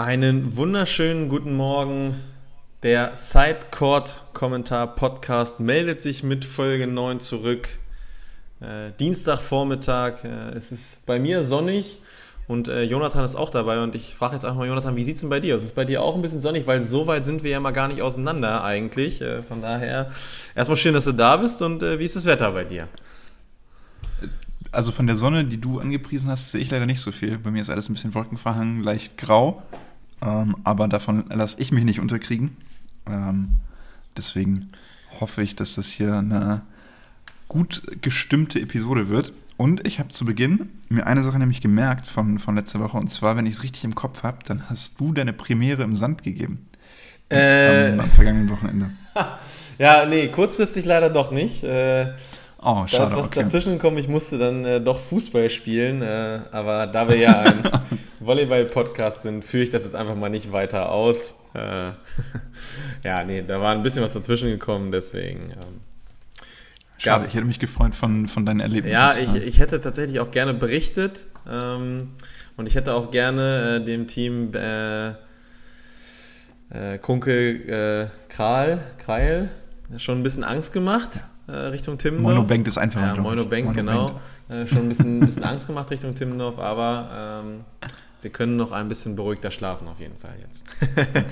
Einen wunderschönen guten Morgen. Der Sidecourt-Kommentar-Podcast meldet sich mit Folge 9 zurück. Äh, Dienstagvormittag. Äh, es ist bei mir sonnig und äh, Jonathan ist auch dabei. Und ich frage jetzt einfach mal, Jonathan, wie sieht es denn bei dir aus? Ist es bei dir auch ein bisschen sonnig? Weil so weit sind wir ja mal gar nicht auseinander eigentlich. Äh, von daher erstmal schön, dass du da bist. Und äh, wie ist das Wetter bei dir? Also von der Sonne, die du angepriesen hast, sehe ich leider nicht so viel. Bei mir ist alles ein bisschen wolkenverhangen, leicht grau. Ähm, aber davon lasse ich mich nicht unterkriegen. Ähm, deswegen hoffe ich, dass das hier eine gut gestimmte Episode wird. Und ich habe zu Beginn mir eine Sache nämlich gemerkt von, von letzter Woche. Und zwar, wenn ich es richtig im Kopf habe, dann hast du deine Premiere im Sand gegeben. Äh, am, am, vergangenen Wochenende. ja, nee, kurzfristig leider doch nicht. Äh, oh, schade. Da ist was okay. dazwischen gekommen. Ich musste dann äh, doch Fußball spielen. Äh, aber da wir ja ein Volleyball-Podcast sind, führe ich das jetzt einfach mal nicht weiter aus. Äh, ja, nee, da war ein bisschen was dazwischen gekommen, deswegen. Ähm, Schade, ich hätte mich gefreut von, von deinen Erlebnissen. Ja, ich, ich hätte tatsächlich auch gerne berichtet ähm, und ich hätte auch gerne äh, dem Team äh, äh, Kunkel äh, Kral, Kreil schon ein bisschen Angst gemacht äh, Richtung Timmendorf. Monobank ist einfach. Ja, Monobank, genau. Äh, schon ein bisschen, ein bisschen Angst gemacht Richtung Timmendorf, aber ähm, Sie können noch ein bisschen beruhigter schlafen, auf jeden Fall jetzt. okay.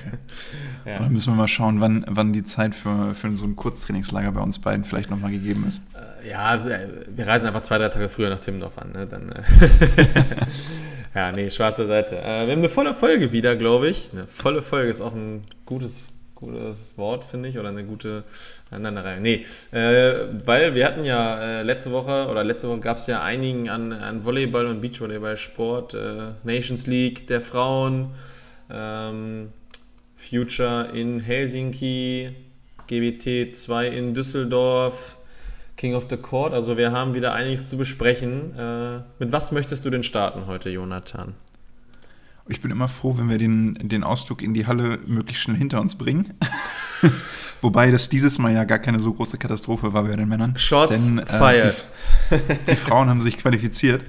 ja. Dann müssen wir mal schauen, wann, wann die Zeit für, für so ein Kurztrainingslager bei uns beiden vielleicht nochmal gegeben ist. Äh, ja, äh, wir reisen einfach zwei, drei Tage früher nach Timmendorf an. Ne? Dann, äh ja, nee, schwarze Seite. wir haben eine volle Folge wieder, glaube ich. Eine volle Folge ist auch ein gutes gutes Wort, finde ich, oder eine gute Aneinanderreihung. Nee, äh, weil wir hatten ja äh, letzte Woche, oder letzte Woche gab es ja einigen an, an Volleyball- und Beachvolleyball-Sport, äh, Nations League der Frauen, ähm, Future in Helsinki, GBT 2 in Düsseldorf, King of the Court. Also wir haben wieder einiges zu besprechen. Äh, mit was möchtest du denn starten heute, Jonathan? Ich bin immer froh, wenn wir den, den Ausflug in die Halle möglichst schnell hinter uns bringen. Wobei das dieses Mal ja gar keine so große Katastrophe war bei den Männern. Shots Denn, äh, fired. Die, die, Frauen haben sich qualifiziert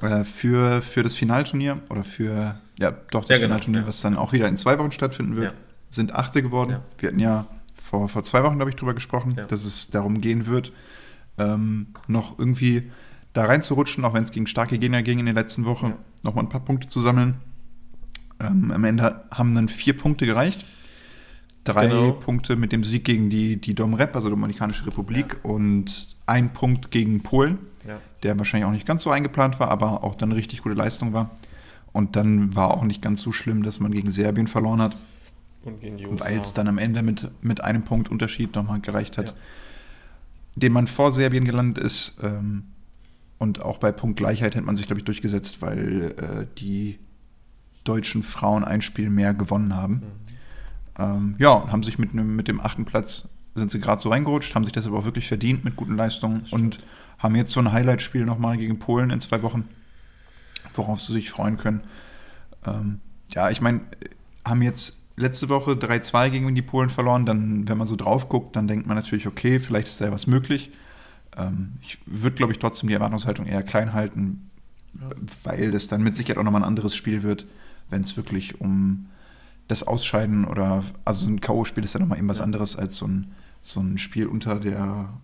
ja. äh, für, für das Finalturnier oder für, ja, doch das ja, genau. Finalturnier, ja. was dann auch wieder in zwei Wochen stattfinden wird. Sind Achte geworden. Wir hatten ja vor, vor zwei Wochen, glaube ich, drüber gesprochen, dass es darum gehen wird, ähm, noch irgendwie da reinzurutschen, auch wenn es gegen starke Gegner ging in der letzten Woche, ja. nochmal ein paar Punkte zu sammeln. Ähm, am Ende haben dann vier Punkte gereicht. Drei genau. Punkte mit dem Sieg gegen die, die Domrep, also Dominikanische Republik, ja. und ein Punkt gegen Polen, ja. der wahrscheinlich auch nicht ganz so eingeplant war, aber auch dann eine richtig gute Leistung war. Und dann war auch nicht ganz so schlimm, dass man gegen Serbien verloren hat. Und gegen die USA. Weil es dann am Ende mit, mit einem Punkt Unterschied nochmal gereicht hat, ja. den man vor Serbien gelandet ist. Ähm, und auch bei Punktgleichheit hätte man sich, glaube ich, durchgesetzt, weil äh, die deutschen Frauen ein Spiel mehr gewonnen haben. Mhm. Ähm, ja, haben sich mit, mit dem achten Platz, sind sie gerade so reingerutscht, haben sich deshalb auch wirklich verdient mit guten Leistungen und haben jetzt so ein Highlight-Spiel nochmal gegen Polen in zwei Wochen, worauf sie sich freuen können. Ähm, ja, ich meine, haben jetzt letzte Woche 3-2 gegen die Polen verloren, dann, wenn man so drauf guckt, dann denkt man natürlich, okay, vielleicht ist da ja was möglich. Ähm, ich würde, glaube ich, trotzdem die Erwartungshaltung eher klein halten, ja. weil das dann mit Sicherheit auch nochmal ein anderes Spiel wird wenn es wirklich um das Ausscheiden oder also so ein K.O.-Spiel ist ja nochmal eben was anderes als so ein, so ein Spiel unter der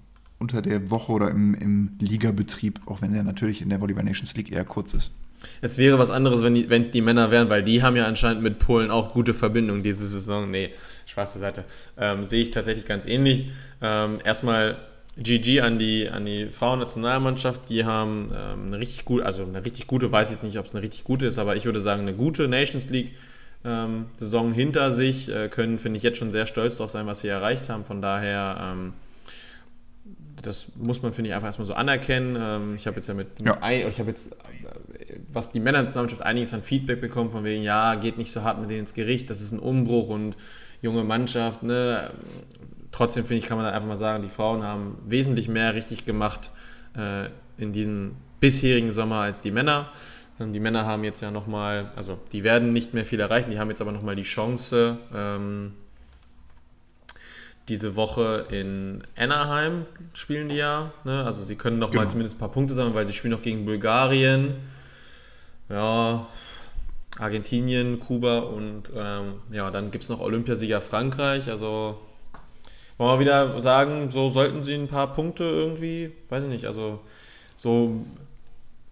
unter der Woche oder im, im Ligabetrieb, auch wenn der natürlich in der Volleyball Nations League eher kurz ist. Es wäre was anderes, wenn es die, die, Männer wären, weil die haben ja anscheinend mit Polen auch gute Verbindungen diese Saison. Nee, Spaß zur Seite. Ähm, sehe ich tatsächlich ganz ähnlich. Ähm, erstmal GG an die, an die Frauennationalmannschaft. Die haben ähm, eine richtig gute, also eine richtig gute, weiß ich nicht, ob es eine richtig gute ist, aber ich würde sagen, eine gute Nations League. Ähm, Saison hinter sich, äh, können, finde ich, jetzt schon sehr stolz darauf sein, was sie erreicht haben. Von daher, ähm, das muss man, finde ich, einfach erstmal so anerkennen. Ähm, ich habe jetzt ja mit, ja. Ich habe jetzt, äh, was die Männernationalmannschaft einiges an Feedback bekommen, von wegen, ja, geht nicht so hart mit denen ins Gericht, das ist ein Umbruch und junge Mannschaft, ne? Trotzdem finde ich, kann man dann einfach mal sagen, die Frauen haben wesentlich mehr richtig gemacht äh, in diesem bisherigen Sommer als die Männer. Ähm, die Männer haben jetzt ja nochmal, also die werden nicht mehr viel erreichen, die haben jetzt aber nochmal die Chance, ähm, diese Woche in Anaheim spielen die ja. Ne? Also sie können nochmal genau. zumindest ein paar Punkte sammeln, weil sie spielen noch gegen Bulgarien. Ja, Argentinien, Kuba und ähm, ja, dann gibt es noch Olympiasieger Frankreich. Also wollen wir wieder sagen, so sollten sie ein paar Punkte irgendwie, weiß ich nicht, also so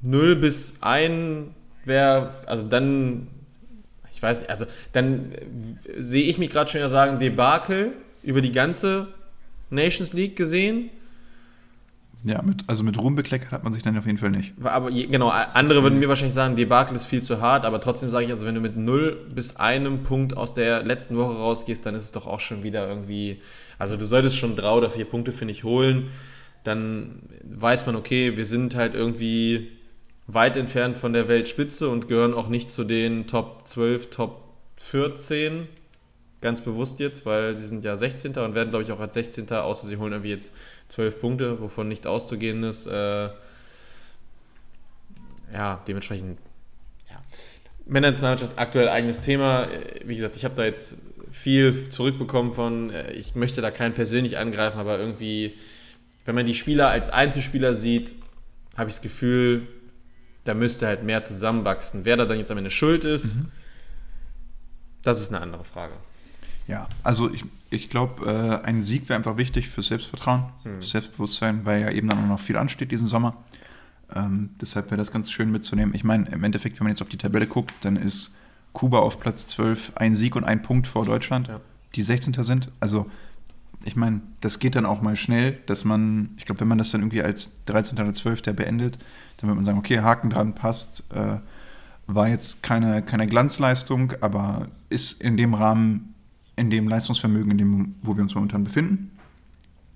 0 bis 1 wäre, also dann, ich weiß nicht, also dann sehe ich mich gerade schon ja sagen, Debakel über die ganze Nations League gesehen. Ja, mit, also mit Ruhm bekleckert hat man sich dann auf jeden Fall nicht. Aber genau, andere würden mir wahrscheinlich sagen, Debakel ist viel zu hart, aber trotzdem sage ich, also wenn du mit 0 bis einem Punkt aus der letzten Woche rausgehst, dann ist es doch auch schon wieder irgendwie, also du solltest schon drei oder vier Punkte, finde ich, holen. Dann weiß man, okay, wir sind halt irgendwie weit entfernt von der Weltspitze und gehören auch nicht zu den Top 12, Top 14 ganz bewusst jetzt, weil sie sind ja 16. und werden, glaube ich, auch als 16. außer sie holen irgendwie jetzt 12 Punkte, wovon nicht auszugehen ist. Äh, ja, dementsprechend, ja. Männernationalmannschaft aktuell eigenes Thema. Wie gesagt, ich habe da jetzt viel zurückbekommen von, äh, ich möchte da keinen persönlich angreifen, aber irgendwie, wenn man die Spieler als Einzelspieler sieht, habe ich das Gefühl, da müsste halt mehr zusammenwachsen. Wer da dann jetzt am Ende schuld ist, mhm. das ist eine andere Frage. Ja, also ich, ich glaube, äh, ein Sieg wäre einfach wichtig für Selbstvertrauen, hm. für Selbstbewusstsein, weil ja eben dann auch noch viel ansteht diesen Sommer. Ähm, deshalb wäre das ganz schön mitzunehmen. Ich meine, im Endeffekt, wenn man jetzt auf die Tabelle guckt, dann ist Kuba auf Platz 12 ein Sieg und ein Punkt vor Deutschland, ja. die 16. sind. Also, ich meine, das geht dann auch mal schnell, dass man, ich glaube, wenn man das dann irgendwie als 13. oder 12. beendet, dann wird man sagen, okay, Haken dran passt. Äh, war jetzt keine, keine Glanzleistung, aber ist in dem Rahmen in dem Leistungsvermögen, in dem, wo wir uns momentan befinden.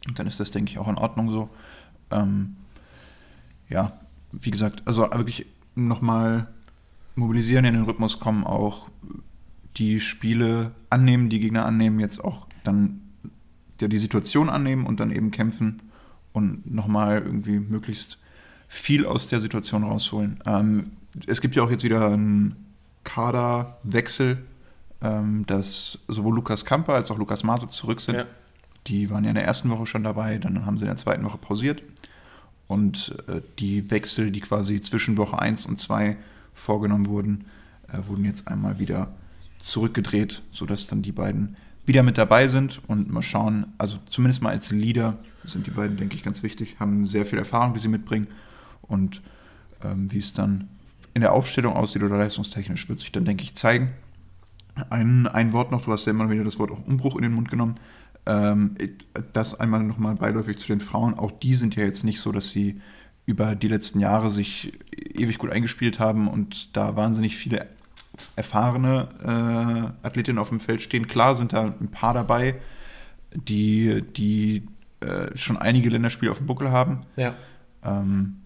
Und dann ist das, denke ich, auch in Ordnung so. Ähm, ja, wie gesagt, also wirklich nochmal mobilisieren, in den Rhythmus kommen, auch die Spiele annehmen, die Gegner annehmen, jetzt auch dann ja, die Situation annehmen und dann eben kämpfen und nochmal irgendwie möglichst viel aus der Situation rausholen. Ähm, es gibt ja auch jetzt wieder einen Kaderwechsel ähm, dass sowohl Lukas Kamper als auch Lukas Mase zurück sind. Ja. Die waren ja in der ersten Woche schon dabei, dann haben sie in der zweiten Woche pausiert. Und äh, die Wechsel, die quasi zwischen Woche 1 und 2 vorgenommen wurden, äh, wurden jetzt einmal wieder zurückgedreht, sodass dann die beiden wieder mit dabei sind und mal schauen, also zumindest mal als Leader sind die beiden, denke ich, ganz wichtig, haben sehr viel Erfahrung, die sie mitbringen und ähm, wie es dann in der Aufstellung aussieht oder leistungstechnisch, wird sich dann, denke ich, zeigen. Ein, ein Wort noch, du hast ja immer wieder das Wort auch Umbruch in den Mund genommen. Ähm, das einmal nochmal beiläufig zu den Frauen. Auch die sind ja jetzt nicht so, dass sie über die letzten Jahre sich ewig gut eingespielt haben und da wahnsinnig viele erfahrene äh, Athletinnen auf dem Feld stehen. Klar sind da ein paar dabei, die, die äh, schon einige Länderspiele auf dem Buckel haben. Ja. Ähm,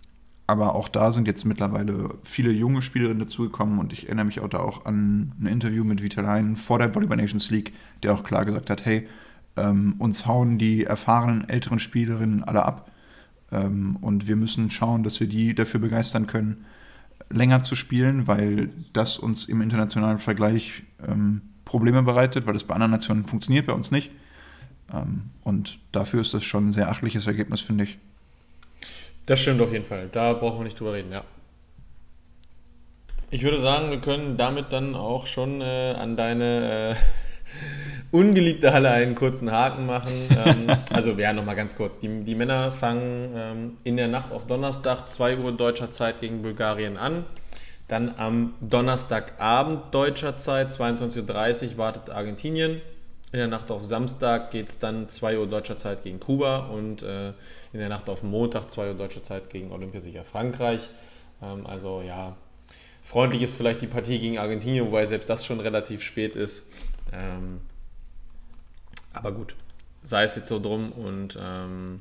aber auch da sind jetzt mittlerweile viele junge Spielerinnen dazugekommen und ich erinnere mich auch da auch an ein Interview mit Vitalein vor der Volleyball Nations League, der auch klar gesagt hat, hey, ähm, uns hauen die erfahrenen älteren Spielerinnen alle ab ähm, und wir müssen schauen, dass wir die dafür begeistern können, länger zu spielen, weil das uns im internationalen Vergleich ähm, Probleme bereitet, weil das bei anderen Nationen funktioniert, bei uns nicht. Ähm, und dafür ist das schon ein sehr achtliches Ergebnis, finde ich. Das stimmt auf jeden Fall. Da brauchen wir nicht drüber reden, ja. Ich würde sagen, wir können damit dann auch schon äh, an deine äh, ungeliebte Halle einen kurzen Haken machen. Ähm, also ja, nochmal ganz kurz. Die, die Männer fangen ähm, in der Nacht auf Donnerstag 2 Uhr deutscher Zeit gegen Bulgarien an. Dann am Donnerstagabend deutscher Zeit 22.30 Uhr wartet Argentinien. In der Nacht auf Samstag geht es dann 2 Uhr deutscher Zeit gegen Kuba und äh, in der Nacht auf Montag 2 Uhr deutscher Zeit gegen Olympiasieger Frankreich. Ähm, also ja, freundlich ist vielleicht die Partie gegen Argentinien, wobei selbst das schon relativ spät ist. Ähm, aber gut, sei es jetzt so drum und ähm,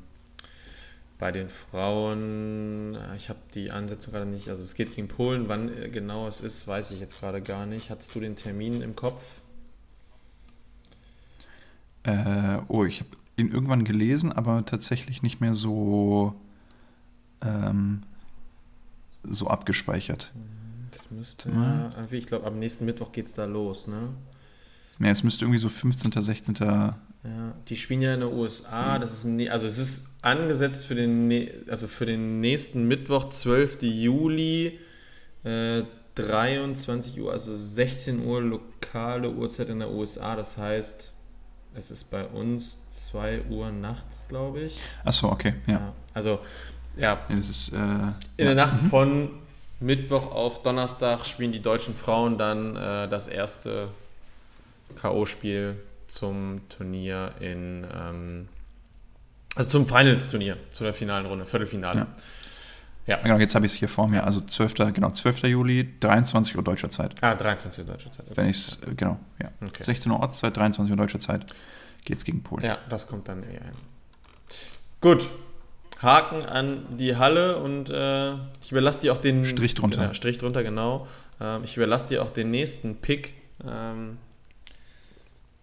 bei den Frauen, äh, ich habe die Ansetzung gerade nicht, also es geht gegen Polen, wann äh, genau es ist, weiß ich jetzt gerade gar nicht. Hattest du den Termin im Kopf? Äh, oh, ich habe ihn irgendwann gelesen, aber tatsächlich nicht mehr so, ähm, so abgespeichert. Das müsste, ja. ich glaube, am nächsten Mittwoch geht es da los, ne? Ja, es müsste irgendwie so 15., 16. Ja, die spielen ja in den USA, das ist ein, also es ist angesetzt für den, also für den nächsten Mittwoch, 12. Juli, äh, 23 Uhr, also 16 Uhr lokale Uhrzeit in der USA. Das heißt, es ist bei uns 2 Uhr nachts, glaube ich. Achso, okay, ja. ja. Also, ja. ja das ist, äh, in der Nacht mhm. von Mittwoch auf Donnerstag spielen die deutschen Frauen dann äh, das erste K.O.-Spiel zum Turnier in, ähm, also zum Finals-Turnier, zu der finalen Runde, Viertelfinale. Ja. Ja. Genau, jetzt habe ich es hier vor mir. Also 12. Genau, 12. Juli, 23 Uhr deutscher Zeit. Ah, 23 Uhr deutscher Zeit. Okay. Wenn ich äh, genau, ja. Okay. 16 Uhr Ortszeit, 23 Uhr deutscher Zeit geht es gegen Polen. Ja, das kommt dann eher hin. Gut. Haken an die Halle und äh, ich überlasse dir auch den. Strich drunter. Genau, Strich drunter, genau. Ähm, ich überlasse dir auch den nächsten Pick. Ähm,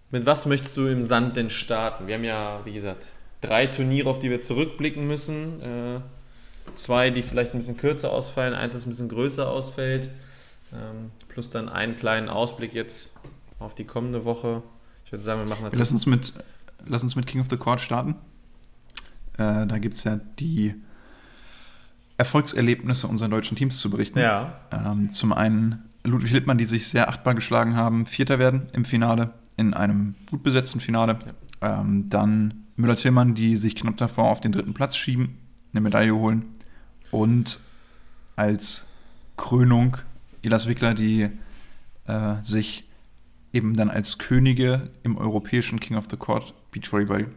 mit was möchtest du im Sand denn starten? Wir haben ja, wie gesagt, drei Turniere, auf die wir zurückblicken müssen. Äh, zwei, die vielleicht ein bisschen kürzer ausfallen, eins, das ein bisschen größer ausfällt. Ähm, plus dann einen kleinen Ausblick jetzt auf die kommende Woche. Ich würde sagen, wir machen das. Lass uns mit, lass uns mit King of the Court starten. Äh, da gibt es ja die Erfolgserlebnisse unserer deutschen Teams zu berichten. Ja. Ähm, zum einen Ludwig Lippmann, die sich sehr achtbar geschlagen haben, Vierter werden im Finale, in einem gut besetzten Finale. Ja. Ähm, dann Müller-Tillmann, die sich knapp davor auf den dritten Platz schieben, eine Medaille holen. Und als Krönung Elas Wickler, die äh, sich eben dann als Könige im europäischen King of the Court Beachvolleyball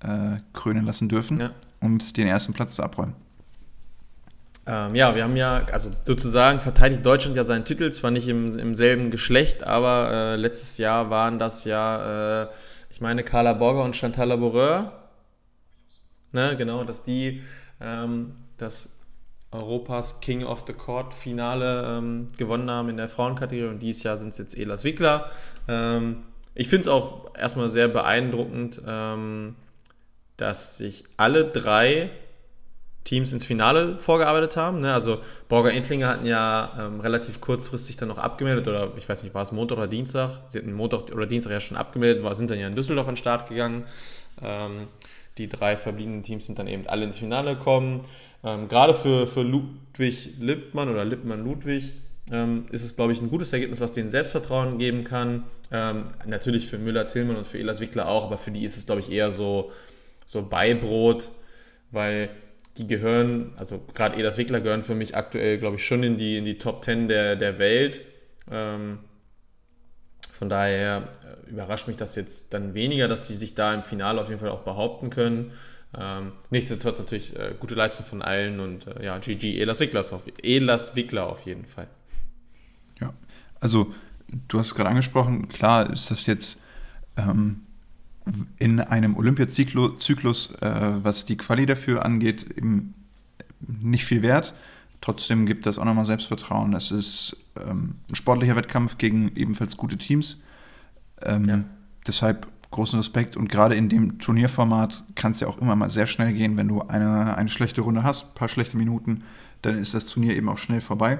äh, krönen lassen dürfen ja. und den ersten Platz abräumen. Ähm, ja, wir haben ja, also sozusagen verteidigt Deutschland ja seinen Titel, zwar nicht im, im selben Geschlecht, aber äh, letztes Jahr waren das ja, äh, ich meine, Carla Borger und Chantal Laboureur. Ne, genau, dass die ähm, das Europas King of the Court Finale ähm, gewonnen haben in der Frauenkategorie und dieses Jahr sind es jetzt Elas Wickler. Ähm, ich finde es auch erstmal sehr beeindruckend, ähm, dass sich alle drei Teams ins Finale vorgearbeitet haben. Ne? Also Borger Entlinger hatten ja ähm, relativ kurzfristig dann noch abgemeldet oder ich weiß nicht, war es Montag oder Dienstag? Sie hatten Montag oder Dienstag ja schon abgemeldet, war, sind dann ja in Düsseldorf an den Start gegangen. Ähm, die drei verbliebenen Teams sind dann eben alle ins Finale gekommen. Ähm, gerade für, für Ludwig Lippmann oder Lippmann Ludwig ähm, ist es, glaube ich, ein gutes Ergebnis, was denen Selbstvertrauen geben kann. Ähm, natürlich für Müller-Tillmann und für Elas Wickler auch, aber für die ist es, glaube ich, eher so, so Beibrot, weil die gehören, also gerade Elas Wickler gehören für mich aktuell, glaube ich, schon in die, in die Top 10 der, der Welt. Ähm, von daher überrascht mich das jetzt dann weniger, dass sie sich da im Finale auf jeden Fall auch behaupten können. Ähm, nichtsdestotrotz natürlich äh, gute Leistung von allen und äh, ja, GG Elas Wickler, auf, Elas Wickler auf jeden Fall. Ja, also du hast es gerade angesprochen, klar ist das jetzt ähm, in einem Olympiazyklus, äh, was die Quali dafür angeht, eben nicht viel wert. Trotzdem gibt das auch nochmal Selbstvertrauen. Es ist ähm, ein sportlicher Wettkampf gegen ebenfalls gute Teams. Ähm, ja. Deshalb großen Respekt und gerade in dem Turnierformat kann es ja auch immer mal sehr schnell gehen, wenn du eine, eine schlechte Runde hast, ein paar schlechte Minuten, dann ist das Turnier eben auch schnell vorbei.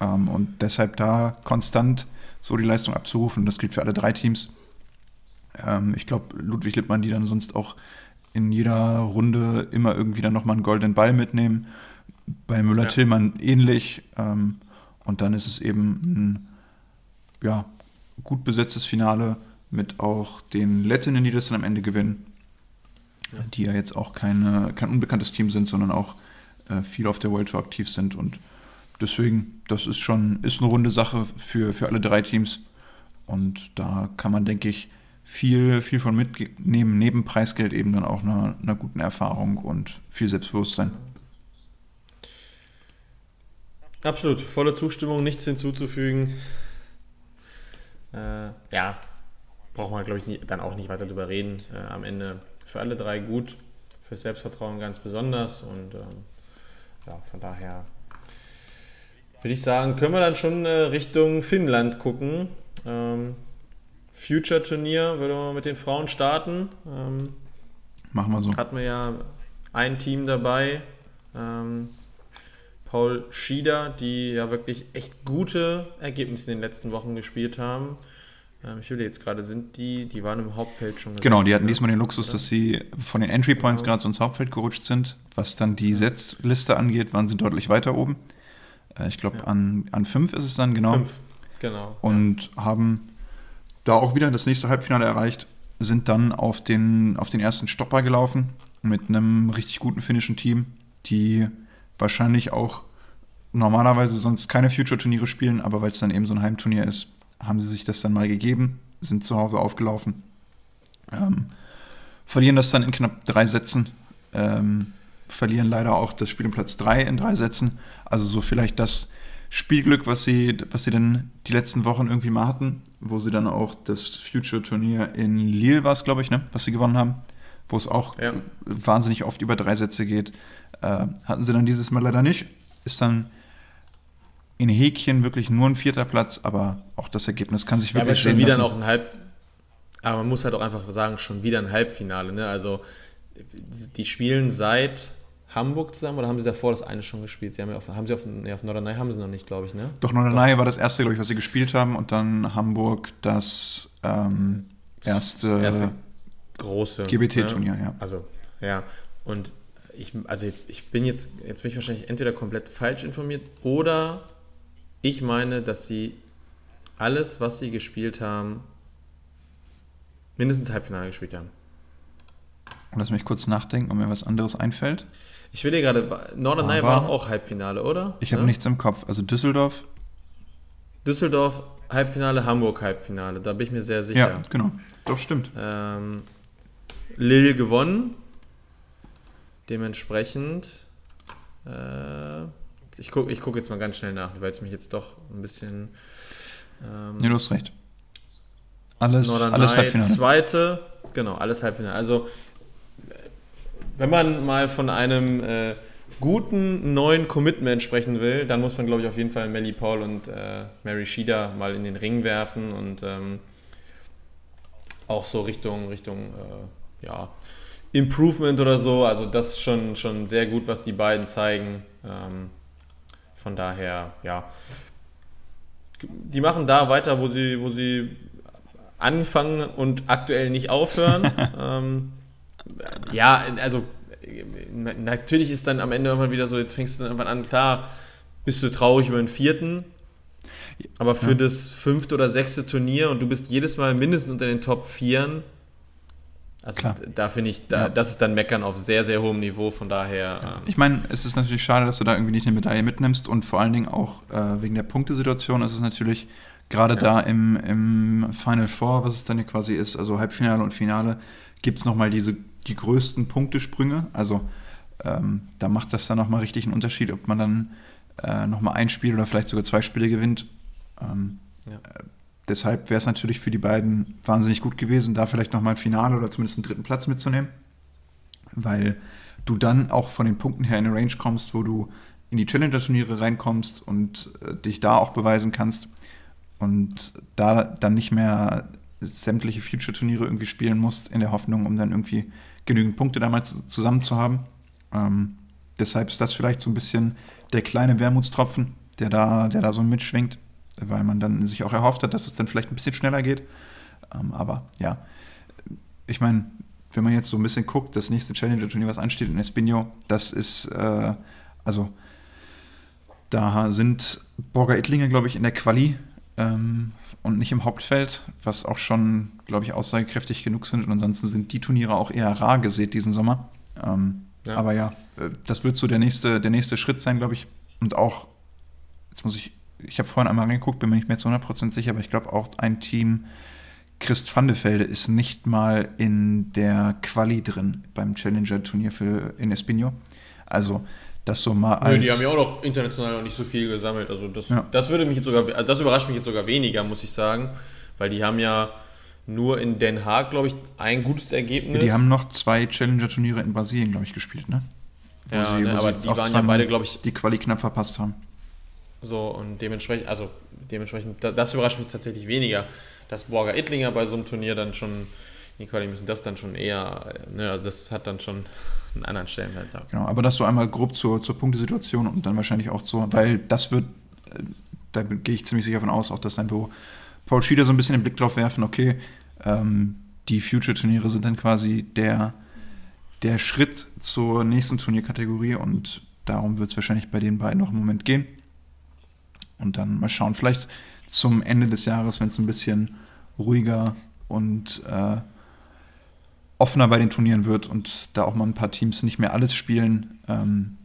Ähm, und deshalb da konstant so die Leistung abzurufen, das gilt für alle drei Teams. Ähm, ich glaube, Ludwig Lippmann, die dann sonst auch in jeder Runde immer irgendwie dann nochmal einen goldenen Ball mitnehmen. Bei Müller-Tillmann ja. ähnlich. Ähm, und dann ist es eben ein ja, gut besetztes Finale mit auch den Lettinnen, die das dann am Ende gewinnen, ja. die ja jetzt auch keine, kein unbekanntes Team sind, sondern auch äh, viel auf der World Tour aktiv sind. Und deswegen, das ist schon ist eine runde Sache für, für alle drei Teams. Und da kann man, denke ich, viel, viel von mitnehmen, neben Preisgeld eben dann auch einer, einer guten Erfahrung und viel Selbstbewusstsein. Absolut, volle Zustimmung, nichts hinzuzufügen. Äh, ja, braucht man, glaube ich, nie, dann auch nicht weiter drüber reden. Äh, am Ende für alle drei gut, für Selbstvertrauen ganz besonders und ähm, ja, von daher würde ich sagen, können wir dann schon äh, Richtung Finnland gucken. Ähm, Future-Turnier würde man mit den Frauen starten. Ähm, Machen wir so. Hatten wir ja ein Team dabei. Ähm, Paul Schieder, die ja wirklich echt gute Ergebnisse in den letzten Wochen gespielt haben. Ähm, ich will jetzt gerade, sind die, die waren im Hauptfeld schon. Genau, die hatten diesmal den Luxus, dass sie von den Entry Points genau. gerade so ins Hauptfeld gerutscht sind. Was dann die Setzliste angeht, waren sie deutlich weiter oben. Äh, ich glaube, ja. an, an fünf ist es dann, genau. Fünf, genau. Und ja. haben da auch wieder das nächste Halbfinale erreicht, sind dann auf den, auf den ersten Stopper gelaufen mit einem richtig guten finnischen Team, die wahrscheinlich auch normalerweise sonst keine Future-Turniere spielen, aber weil es dann eben so ein Heimturnier ist, haben sie sich das dann mal gegeben, sind zu Hause aufgelaufen, ähm, verlieren das dann in knapp drei Sätzen, ähm, verlieren leider auch das Spiel um Platz drei in drei Sätzen. Also so vielleicht das Spielglück, was sie, was sie dann die letzten Wochen irgendwie mal hatten, wo sie dann auch das Future-Turnier in Lille war es, glaube ich, ne, was sie gewonnen haben, wo es auch ja. wahnsinnig oft über drei Sätze geht. Äh, hatten sie dann dieses Mal leider nicht. Ist dann in Häkchen wirklich nur ein vierter Platz, aber auch das Ergebnis kann sich wirklich ja, aber schon wieder lassen. noch ein Halb. Aber man muss halt auch einfach sagen, schon wieder ein Halbfinale. Ne? Also die spielen seit Hamburg zusammen oder haben sie davor das eine schon gespielt? Sie haben ja auf, haben sie auf, nee, auf Norderney haben sie noch nicht, glaube ich, ne? Doch, Norderney war das erste, glaube ich, was sie gespielt haben und dann Hamburg das ähm, erste, erste große GBT-Turnier, ne? ja. Also, ja. Und ich, also jetzt, ich bin jetzt, jetzt bin ich wahrscheinlich entweder komplett falsch informiert oder ich meine, dass sie alles, was sie gespielt haben, mindestens Halbfinale gespielt haben. Lass mich kurz nachdenken, ob mir was anderes einfällt. Ich will dir gerade, Norderney war auch Halbfinale, oder? Ich habe ja? nichts im Kopf. Also Düsseldorf. Düsseldorf Halbfinale, Hamburg Halbfinale. Da bin ich mir sehr sicher. Ja, genau. Doch, stimmt. Ähm, Lille gewonnen. Dementsprechend. Äh, ich gucke ich guck jetzt mal ganz schnell nach, weil es mich jetzt doch ein bisschen. Ähm, nee, du hast recht. Alles, Norderney, alles Halbfinale. Zweite, genau, alles Halbfinale. Also, wenn man mal von einem äh, guten neuen Commitment sprechen will, dann muss man, glaube ich, auf jeden Fall Melly Paul und äh, Mary Shida mal in den Ring werfen und ähm, auch so Richtung, Richtung, äh, ja, Improvement oder so. Also, das ist schon, schon sehr gut, was die beiden zeigen. Ähm, von daher, ja. Die machen da weiter, wo sie, wo sie anfangen und aktuell nicht aufhören. ähm, ja, also natürlich ist dann am Ende irgendwann wieder so, jetzt fängst du dann irgendwann an, klar, bist du traurig über den vierten, aber für ja. das fünfte oder sechste Turnier und du bist jedes Mal mindestens unter den Top Vieren, also Klar. da finde ich, da, ja. das ist dann Meckern auf sehr, sehr hohem Niveau, von daher. Ähm ich meine, es ist natürlich schade, dass du da irgendwie nicht eine Medaille mitnimmst und vor allen Dingen auch äh, wegen der Punktesituation ist es natürlich gerade ja. da im, im Final Four, was es dann ja quasi ist, also Halbfinale und Finale, gibt es nochmal diese, die größten Punktesprünge. Also ähm, da macht das dann nochmal richtig einen Unterschied, ob man dann äh, nochmal ein Spiel oder vielleicht sogar zwei Spiele gewinnt. Ähm, ja. Deshalb wäre es natürlich für die beiden wahnsinnig gut gewesen, da vielleicht nochmal ein Finale oder zumindest einen dritten Platz mitzunehmen. Weil du dann auch von den Punkten her in eine Range kommst, wo du in die Challenger-Turniere reinkommst und äh, dich da auch beweisen kannst. Und da dann nicht mehr sämtliche Future-Turniere irgendwie spielen musst, in der Hoffnung, um dann irgendwie genügend Punkte damals zusammen zu haben. Ähm, deshalb ist das vielleicht so ein bisschen der kleine Wermutstropfen, der da, der da so mitschwingt weil man dann sich auch erhofft hat, dass es dann vielleicht ein bisschen schneller geht. Ähm, aber ja, ich meine, wenn man jetzt so ein bisschen guckt, das nächste Challenger-Turnier, was ansteht in Espino, das ist, äh, also da sind Borger Ittlinge, glaube ich, in der Quali ähm, und nicht im Hauptfeld, was auch schon, glaube ich, aussagekräftig genug sind. Und ansonsten sind die Turniere auch eher rar gesät diesen Sommer. Ähm, ja. Aber ja, äh, das wird so der nächste, der nächste Schritt sein, glaube ich. Und auch, jetzt muss ich ich habe vorhin einmal reingeguckt, bin mir nicht mehr zu 100% sicher, aber ich glaube auch ein Team, Christ van de Velde, ist nicht mal in der Quali drin beim Challenger-Turnier für in Espino. Also das so mal als. Nö, die haben ja auch noch international noch nicht so viel gesammelt. Also das, ja. das würde mich jetzt sogar, also das überrascht mich jetzt sogar weniger, muss ich sagen. Weil die haben ja nur in Den Haag, glaube ich, ein gutes Ergebnis. Die haben noch zwei Challenger-Turniere in Brasilien, glaube ich, gespielt, ne? Wo ja, ne, aber die waren ja beide, glaube ich. Die Quali knapp verpasst haben. So, und dementsprechend, also dementsprechend, das überrascht mich tatsächlich weniger, dass Borger Ittlinger bei so einem Turnier dann schon, die Quali müssen das dann schon eher, ne, also das hat dann schon einen anderen Stellenwert. Genau, aber das so einmal grob zur, zur Punktesituation und dann wahrscheinlich auch so, weil das wird, äh, da gehe ich ziemlich sicher von aus, auch dass dann wo Paul Schieder so ein bisschen den Blick drauf werfen, okay, ähm, die Future-Turniere sind dann quasi der, der Schritt zur nächsten Turnierkategorie und darum wird es wahrscheinlich bei den beiden noch im Moment gehen. Und dann mal schauen, vielleicht zum Ende des Jahres, wenn es ein bisschen ruhiger und äh, offener bei den Turnieren wird und da auch mal ein paar Teams nicht mehr alles spielen, ähm,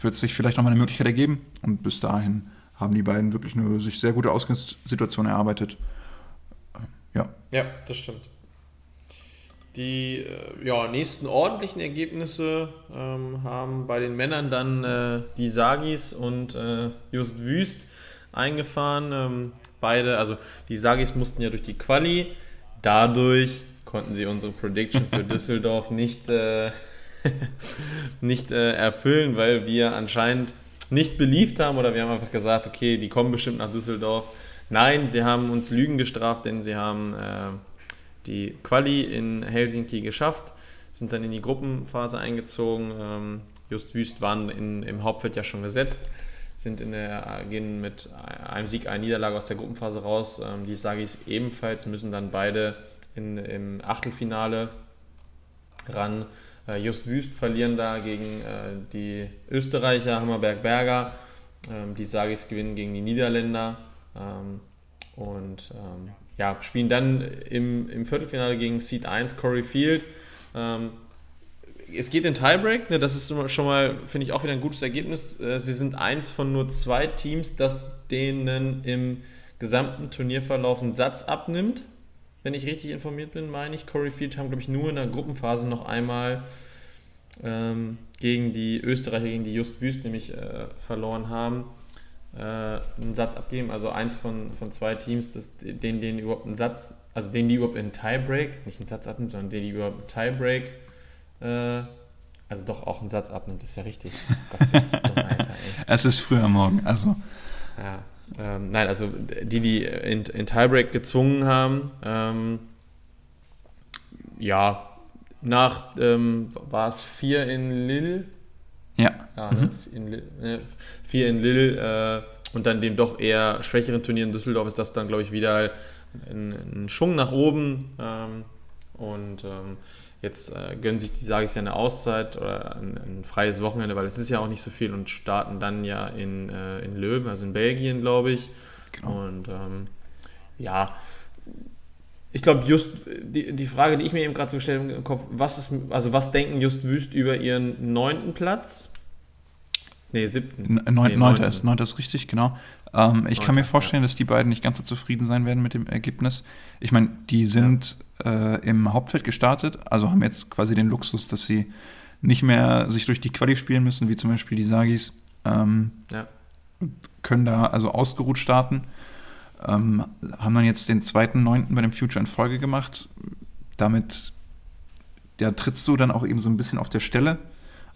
wird sich vielleicht nochmal eine Möglichkeit ergeben. Und bis dahin haben die beiden wirklich eine sich sehr gute Ausgangssituation erarbeitet. Ja. Ja, das stimmt. Die äh, ja, nächsten ordentlichen Ergebnisse ähm, haben bei den Männern dann äh, die Sagis und äh, Just Wüst eingefahren. Ähm, beide, also die Sagis mussten ja durch die Quali. Dadurch konnten sie unsere Prediction für Düsseldorf nicht, äh, nicht äh, erfüllen, weil wir anscheinend nicht beliebt haben oder wir haben einfach gesagt, okay, die kommen bestimmt nach Düsseldorf. Nein, sie haben uns Lügen gestraft, denn sie haben äh, die Quali in Helsinki geschafft, sind dann in die Gruppenphase eingezogen. Ähm, Just Wüst waren in, im Hauptfeld ja schon gesetzt, sind in der, gehen mit einem Sieg, einer Niederlage aus der Gruppenphase raus. Ähm, die Sagis ebenfalls müssen dann beide in, im Achtelfinale ran. Äh, Just Wüst verlieren da gegen äh, die Österreicher, Hammerberg-Berger. Ähm, die Sagis gewinnen gegen die Niederländer. Ähm, und ähm, ja, spielen dann im, im Viertelfinale gegen Seed 1 Corey Field. Ähm, es geht in Tiebreak, ne, das ist schon mal, finde ich, auch wieder ein gutes Ergebnis. Äh, sie sind eins von nur zwei Teams, das denen im gesamten Turnierverlauf einen Satz abnimmt. Wenn ich richtig informiert bin, meine ich. Corey Field haben, glaube ich, nur in der Gruppenphase noch einmal ähm, gegen die Österreicher, gegen die Just Wüst nämlich äh, verloren haben äh, einen Satz abgeben, also eins von, von zwei Teams, das, denen, denen überhaupt einen Satz, also denen die überhaupt einen Tiebreak, nicht einen Satz abnimmt, sondern denen die überhaupt einen Tiebreak, äh, also doch auch einen Satz abnimmt, ist ja richtig. Gott, dumm, Alter, es ist früher Morgen, also. Ja, ähm, nein, also die, die in, in Tiebreak gezwungen haben, ähm, ja, nach, ähm, war es vier in Lille, ja. ja ne? mhm. in, ne? Vier in Lille äh, und dann dem doch eher schwächeren Turnier in Düsseldorf ist das dann, glaube ich, wieder ein, ein Schwung nach oben. Ähm, und ähm, jetzt äh, gönnen sich die, sage ich ja, eine Auszeit oder ein, ein, freies Wochenende, weil es ist ja auch nicht so viel und starten dann ja in, äh, in Löwen, also in Belgien, glaube ich. Genau. Und ähm, ja, ich glaube, just die, die Frage, die ich mir eben gerade so gestellt habe im Kopf, was ist, also was denken Just Wüst über ihren neunten Platz? Nee, siebten. Neun, nee, neunter, ist, neunter ist richtig, genau. Ähm, ich neunter, kann mir vorstellen, ja. dass die beiden nicht ganz so zufrieden sein werden mit dem Ergebnis. Ich meine, die sind. Äh, im Hauptfeld gestartet, also haben jetzt quasi den Luxus, dass sie nicht mehr sich durch die Quali spielen müssen, wie zum Beispiel die Sagis. Ähm, ja. Können da also ausgeruht starten ähm, haben dann jetzt den zweiten Neunten bei dem Future in Folge gemacht. Damit ja, trittst du dann auch eben so ein bisschen auf der Stelle,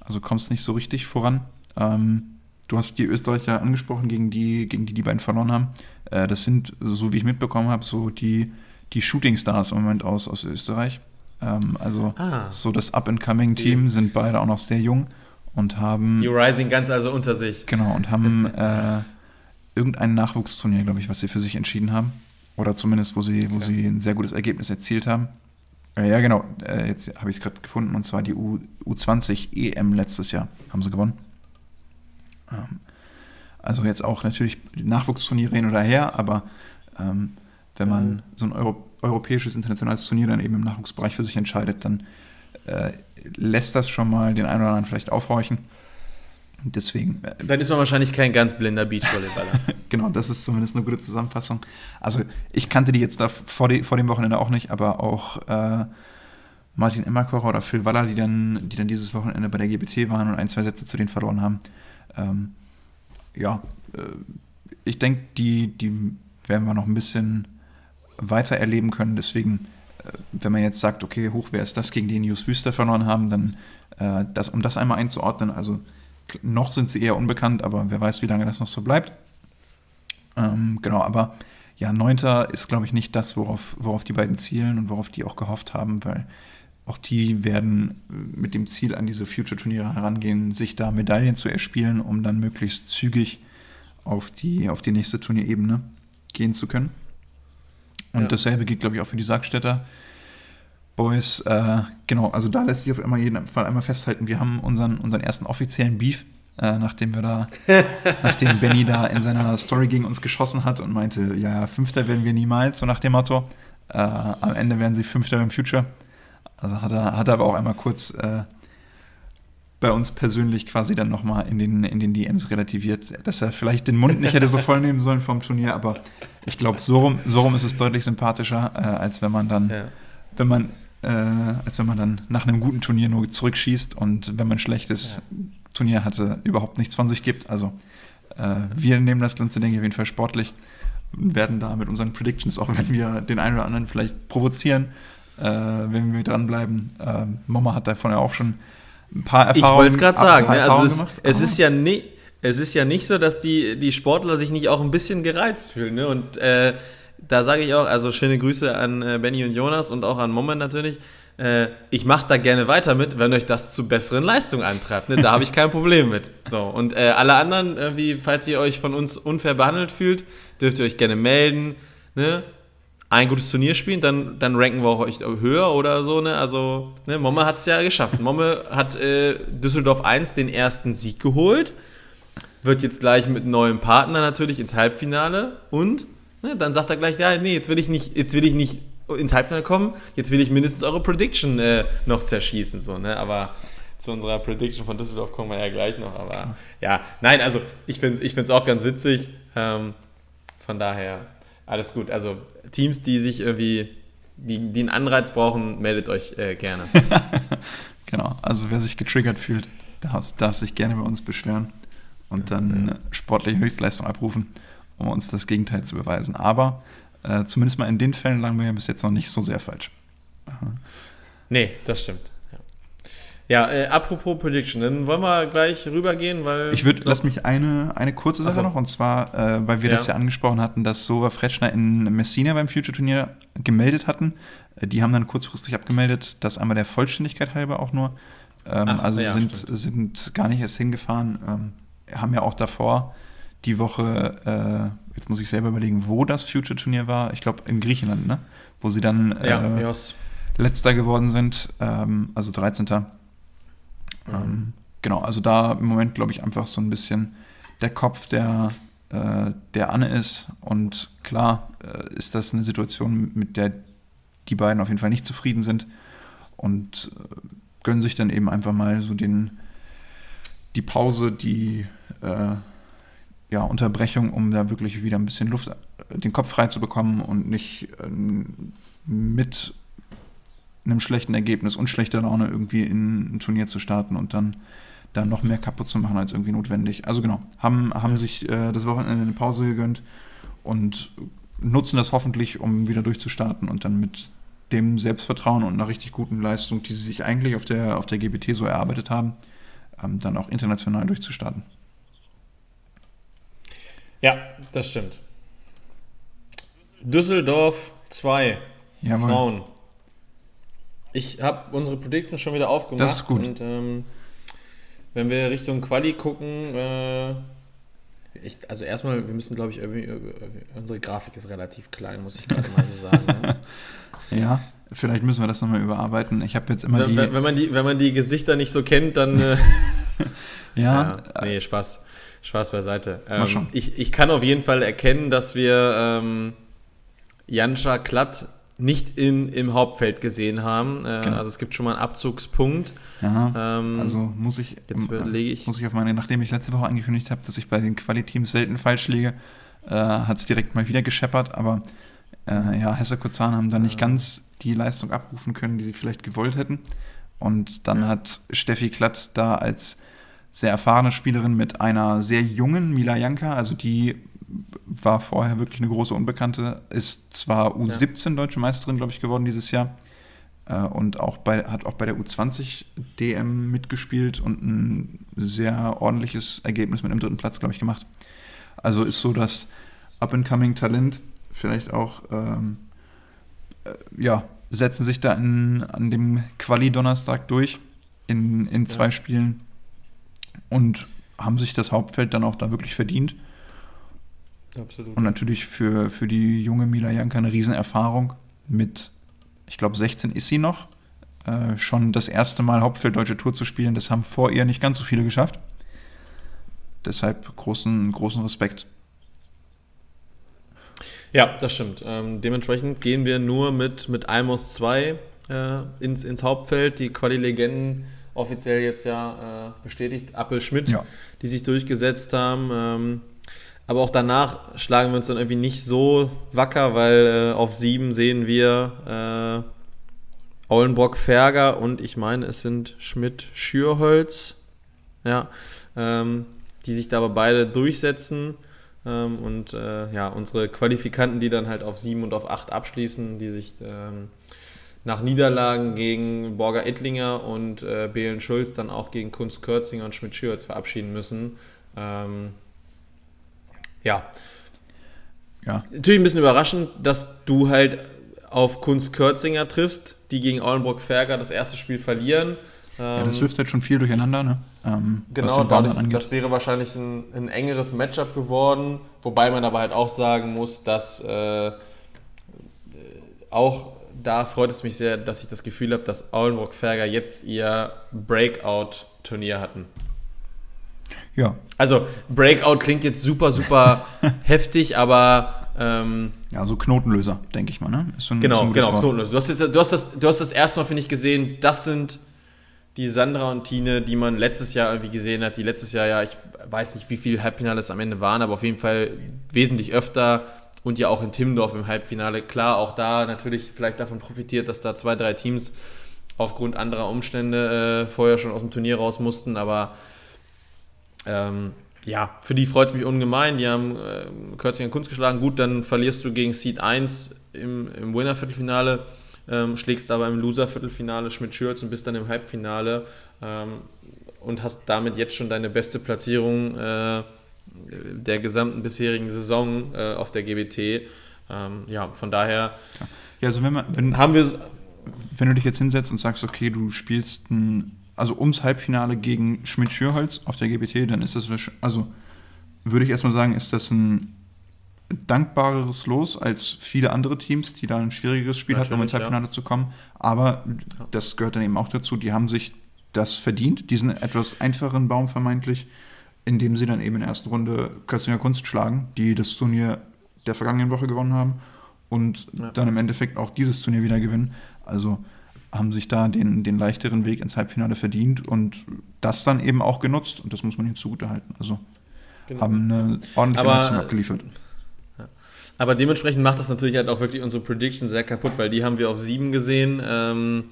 also kommst nicht so richtig voran. Ähm, du hast die Österreicher angesprochen, gegen die, gegen die die beiden verloren haben. Äh, das sind, so wie ich mitbekommen habe, so die, die Shooting Stars im Moment aus, aus Österreich. Ähm, also ah. so das Up-and-Coming-Team sind beide auch noch sehr jung und haben. Die Rising ganz also unter sich. Genau, und haben äh, irgendein Nachwuchsturnier, glaube ich, was sie für sich entschieden haben. Oder zumindest, wo sie, wo sie ein sehr gutes Ergebnis erzielt haben. Äh, ja, genau, äh, jetzt habe ich es gerade gefunden, und zwar die U, U20 EM letztes Jahr haben sie gewonnen. Ähm, also jetzt auch natürlich Nachwuchsturniere hin oder her, aber ähm, wenn man so ein Euro, europäisches, internationales Turnier dann eben im Nachwuchsbereich für sich entscheidet, dann äh, lässt das schon mal den einen oder anderen vielleicht aufhorchen. Deswegen. Äh, Dann ist man wahrscheinlich kein ganz blinder Beachvolleyballer. genau, das ist zumindest eine gute Zusammenfassung. Also ich kannte die jetzt da vor, die, vor dem Wochenende auch nicht, aber auch äh, Martin Emmerkocher oder Phil Waller, die dann, die dann dieses Wochenende bei der GBT waren und ein, zwei Sätze zu denen verloren haben. Ähm, ja, äh, ich denke, die, die werden wir noch ein bisschen weiter erleben können. Deswegen, äh, wenn man jetzt sagt, okay, hoch, wer ist das, gegen den News Wüster verloren haben, dann äh, das, um das einmal einzuordnen, also noch sind sie eher unbekannt, aber wer weiß, wie lange das noch so bleibt. Ähm, genau, aber ja, Neunter ist, glaube ich, nicht das, worauf, worauf die beiden zielen und worauf die auch gehofft haben, weil auch die werden mit dem Ziel an diese Future-Turniere herangehen, sich da Medaillen zu erspielen, um dann möglichst zügig auf die, auf die nächste Turnierebene gehen zu können. Und ja. dasselbe gilt, glaube ich, auch für die Sargstädter. Boys, äh, genau, also da lässt sich auf immer jeden Fall einmal festhalten, wir haben unseren, unseren ersten offiziellen Beef äh, nachdem wir da, nachdem Benny da in seiner Story gegen uns geschossen hat und meinte, ja, Fünfter werden wir niemals, so nach dem Motto. Äh, am Ende werden sie Fünfter im Future. Also hat er, hat er aber auch einmal kurz äh, bei uns persönlich quasi dann nochmal in den, in den DMs relativiert, dass er vielleicht den Mund nicht hätte so voll nehmen sollen vom Turnier, aber ich glaube, so rum, so rum ist es deutlich sympathischer, äh, als wenn man dann, ja. wenn man, äh, als wenn man dann nach einem guten Turnier nur zurückschießt und wenn man ein schlechtes ja. Turnier hatte, überhaupt nichts von sich gibt. Also äh, wir nehmen das ganze Ding auf jeden Fall sportlich und werden da mit unseren Predictions, auch wenn wir den einen oder anderen vielleicht provozieren, äh, wenn wir dranbleiben. Äh, Mama hat davon ja auch schon ein paar Erfahrungen. Ich wollte es gerade sagen. Ne? Also es, es ist ja nicht es ist ja nicht so, dass die, die Sportler sich nicht auch ein bisschen gereizt fühlen. Ne? Und äh, da sage ich auch, also schöne Grüße an äh, Benny und Jonas und auch an Moment natürlich. Äh, ich mache da gerne weiter mit, wenn euch das zu besseren Leistungen antreibt. Ne? Da habe ich kein Problem mit. So, und äh, alle anderen, wie, falls ihr euch von uns unfair behandelt fühlt, dürft ihr euch gerne melden. Ne? Ein gutes Turnier spielen, dann, dann ranken wir auch euch höher oder so. Ne? Also, ne, Momme hat es ja geschafft. Momme hat äh, Düsseldorf 1 den ersten Sieg geholt, wird jetzt gleich mit neuen Partner natürlich ins Halbfinale und ne, dann sagt er gleich, ja, nee, jetzt will ich nicht, jetzt will ich nicht ins Halbfinale kommen, jetzt will ich mindestens eure Prediction äh, noch zerschießen. So, ne? Aber zu unserer Prediction von Düsseldorf kommen wir ja gleich noch. Aber ja, nein, also ich finde es ich find's auch ganz witzig. Ähm, von daher alles gut. Also Teams, die sich irgendwie, die, die einen Anreiz brauchen, meldet euch äh, gerne. genau, also wer sich getriggert fühlt, darf, darf sich gerne bei uns beschweren und dann ja. sportliche Höchstleistung abrufen, um uns das Gegenteil zu beweisen. Aber äh, zumindest mal in den Fällen lagen wir ja bis jetzt noch nicht so sehr falsch. Aha. Nee, das stimmt. Ja, äh, apropos Prediction, dann wollen wir gleich rübergehen, weil. Ich würde, lass mich eine, eine kurze Sache so. noch, und zwar, äh, weil wir ja. das ja angesprochen hatten, dass Sova Fretschner in Messina beim Future-Turnier gemeldet hatten. Äh, die haben dann kurzfristig abgemeldet, das einmal der Vollständigkeit halber auch nur. Ähm, Ach, also ja, sind, sind gar nicht erst hingefahren, ähm, haben ja auch davor die Woche, äh, jetzt muss ich selber überlegen, wo das Future-Turnier war. Ich glaube in Griechenland, ne? Wo sie dann ja, äh, letzter geworden sind, ähm, also 13. Ähm, genau, also da im Moment, glaube ich, einfach so ein bisschen der Kopf, der, äh, der Anne ist. Und klar äh, ist das eine Situation, mit der die beiden auf jeden Fall nicht zufrieden sind und äh, gönnen sich dann eben einfach mal so den, die Pause, die ja, Unterbrechung, um da wirklich wieder ein bisschen Luft, den Kopf frei zu bekommen und nicht mit einem schlechten Ergebnis und schlechter Laune irgendwie in ein Turnier zu starten und dann, dann noch mehr kaputt zu machen als irgendwie notwendig. Also genau, haben, haben sich äh, das Wochenende eine Pause gegönnt und nutzen das hoffentlich, um wieder durchzustarten und dann mit dem Selbstvertrauen und einer richtig guten Leistung, die sie sich eigentlich auf der, auf der GBT so erarbeitet haben, ähm, dann auch international durchzustarten. Ja, das stimmt. Düsseldorf 2 Frauen. Ich habe unsere Prediction schon wieder aufgemacht. Das ist gut. Und ähm, wenn wir Richtung Quali gucken, äh, ich, also erstmal, wir müssen, glaube ich, irgendwie, unsere Grafik ist relativ klein, muss ich gerade mal so sagen. Ne? ja, vielleicht müssen wir das nochmal überarbeiten. Ich habe jetzt immer wenn, die wenn, man die. Wenn man die Gesichter nicht so kennt, dann. Äh, ja. ja. Nee, Spaß. Spaß beiseite. Ähm, ich, ich kann auf jeden Fall erkennen, dass wir ähm, Janscha Klatt nicht in, im Hauptfeld gesehen haben. Äh, genau. Also es gibt schon mal einen Abzugspunkt. Ja, ähm, also muss ich, jetzt überlege ich, muss ich auf meine, nachdem ich letzte Woche angekündigt habe, dass ich bei den Qualiteams selten falsch liege, äh, hat es direkt mal wieder gescheppert, aber äh, ja, Hesse Kozan haben dann nicht ganz die Leistung abrufen können, die sie vielleicht gewollt hätten. Und dann ja. hat Steffi Klatt da als sehr erfahrene Spielerin mit einer sehr jungen Mila Janka, also die war vorher wirklich eine große Unbekannte, ist zwar U17 ja. deutsche Meisterin, glaube ich, geworden dieses Jahr äh, und auch bei, hat auch bei der U20 DM mitgespielt und ein sehr ordentliches Ergebnis mit einem dritten Platz, glaube ich, gemacht. Also ist so das Up-and-Coming-Talent, vielleicht auch, ähm, äh, ja, setzen sich da in, an dem Quali-Donnerstag durch in, in zwei ja. Spielen und haben sich das Hauptfeld dann auch da wirklich verdient. Absolut. Und natürlich für, für die junge Mila Janka eine Riesenerfahrung. Mit, ich glaube, 16 ist sie noch. Äh, schon das erste Mal Hauptfeld Deutsche Tour zu spielen, das haben vor ihr nicht ganz so viele geschafft. deshalb großen, großen Respekt. Ja, das stimmt. Ähm, dementsprechend gehen wir nur mit, mit Almos 2 äh, ins, ins Hauptfeld. Die Quali-Legenden offiziell jetzt ja äh, bestätigt. Appel Schmidt, ja. die sich durchgesetzt haben. Ähm, aber auch danach schlagen wir uns dann irgendwie nicht so wacker, weil äh, auf 7 sehen wir äh, Aulenbrock Ferger und ich meine, es sind Schmidt Schürholz. Ja, ähm, die sich da aber beide durchsetzen. Ähm, und äh, ja, unsere Qualifikanten, die dann halt auf 7 und auf 8 abschließen, die sich ähm, nach Niederlagen gegen Borger Ettlinger und äh, Behlen Schulz dann auch gegen Kunst Kürzinger und Schmidt Schürz verabschieden müssen. Ähm, ja. ja. Natürlich ein bisschen überraschend, dass du halt auf Kunst Kürzinger triffst, die gegen Aulenburg Ferger das erste Spiel verlieren. Ja, das ähm, wirft halt schon viel durcheinander, ne? Ähm, genau, dadurch, das wäre wahrscheinlich ein, ein, engeres Matchup geworden, wobei man aber halt auch sagen muss, dass äh, auch da freut es mich sehr, dass ich das Gefühl habe, dass Aulenburg Ferger jetzt ihr Breakout-Turnier hatten. Ja. Also Breakout klingt jetzt super, super heftig, aber ähm, ja, so Knotenlöser, denke ich mal, ne? Ein, genau, genau, Knotenlöser. Du hast, jetzt, du, hast das, du hast das erste Mal, finde ich, gesehen, das sind die Sandra und Tine, die man letztes Jahr irgendwie gesehen hat, die letztes Jahr ja, ich weiß nicht, wie viele Halbfinales am Ende waren, aber auf jeden Fall wesentlich öfter und ja auch in Timmendorf im Halbfinale. Klar, auch da natürlich vielleicht davon profitiert, dass da zwei, drei Teams aufgrund anderer Umstände äh, vorher schon aus dem Turnier raus mussten, aber ähm, ja, für die freut es mich ungemein. Die haben äh, Kürzinger Kunst geschlagen. Gut, dann verlierst du gegen Seed 1 im, im Winner-Viertelfinale, ähm, schlägst aber im Loser-Viertelfinale Schmidt-Schürz und bist dann im Halbfinale ähm, und hast damit jetzt schon deine beste Platzierung äh, der gesamten bisherigen Saison äh, auf der GBT. Ähm, ja, von daher ja, also wenn man, wenn, haben wir wenn du dich jetzt hinsetzt und sagst, okay, du spielst ein, also ums Halbfinale gegen Schmidt-Schürholz auf der GBT, dann ist das, also würde ich erstmal sagen, ist das ein dankbareres Los als viele andere Teams, die da ein schwierigeres Spiel hatten, um ins Halbfinale ja. zu kommen. Aber das gehört dann eben auch dazu, die haben sich das verdient, diesen etwas einfachen Baum vermeintlich indem sie dann eben in der ersten Runde Köstinger Kunst schlagen, die das Turnier der vergangenen Woche gewonnen haben und ja. dann im Endeffekt auch dieses Turnier wieder gewinnen. Also haben sich da den, den leichteren Weg ins Halbfinale verdient und das dann eben auch genutzt und das muss man ihnen zugutehalten. Also genau. haben eine ordentliche Aber, Leistung abgeliefert. Aber dementsprechend macht das natürlich halt auch wirklich unsere Prediction sehr kaputt, weil die haben wir auf sieben gesehen. Ähm,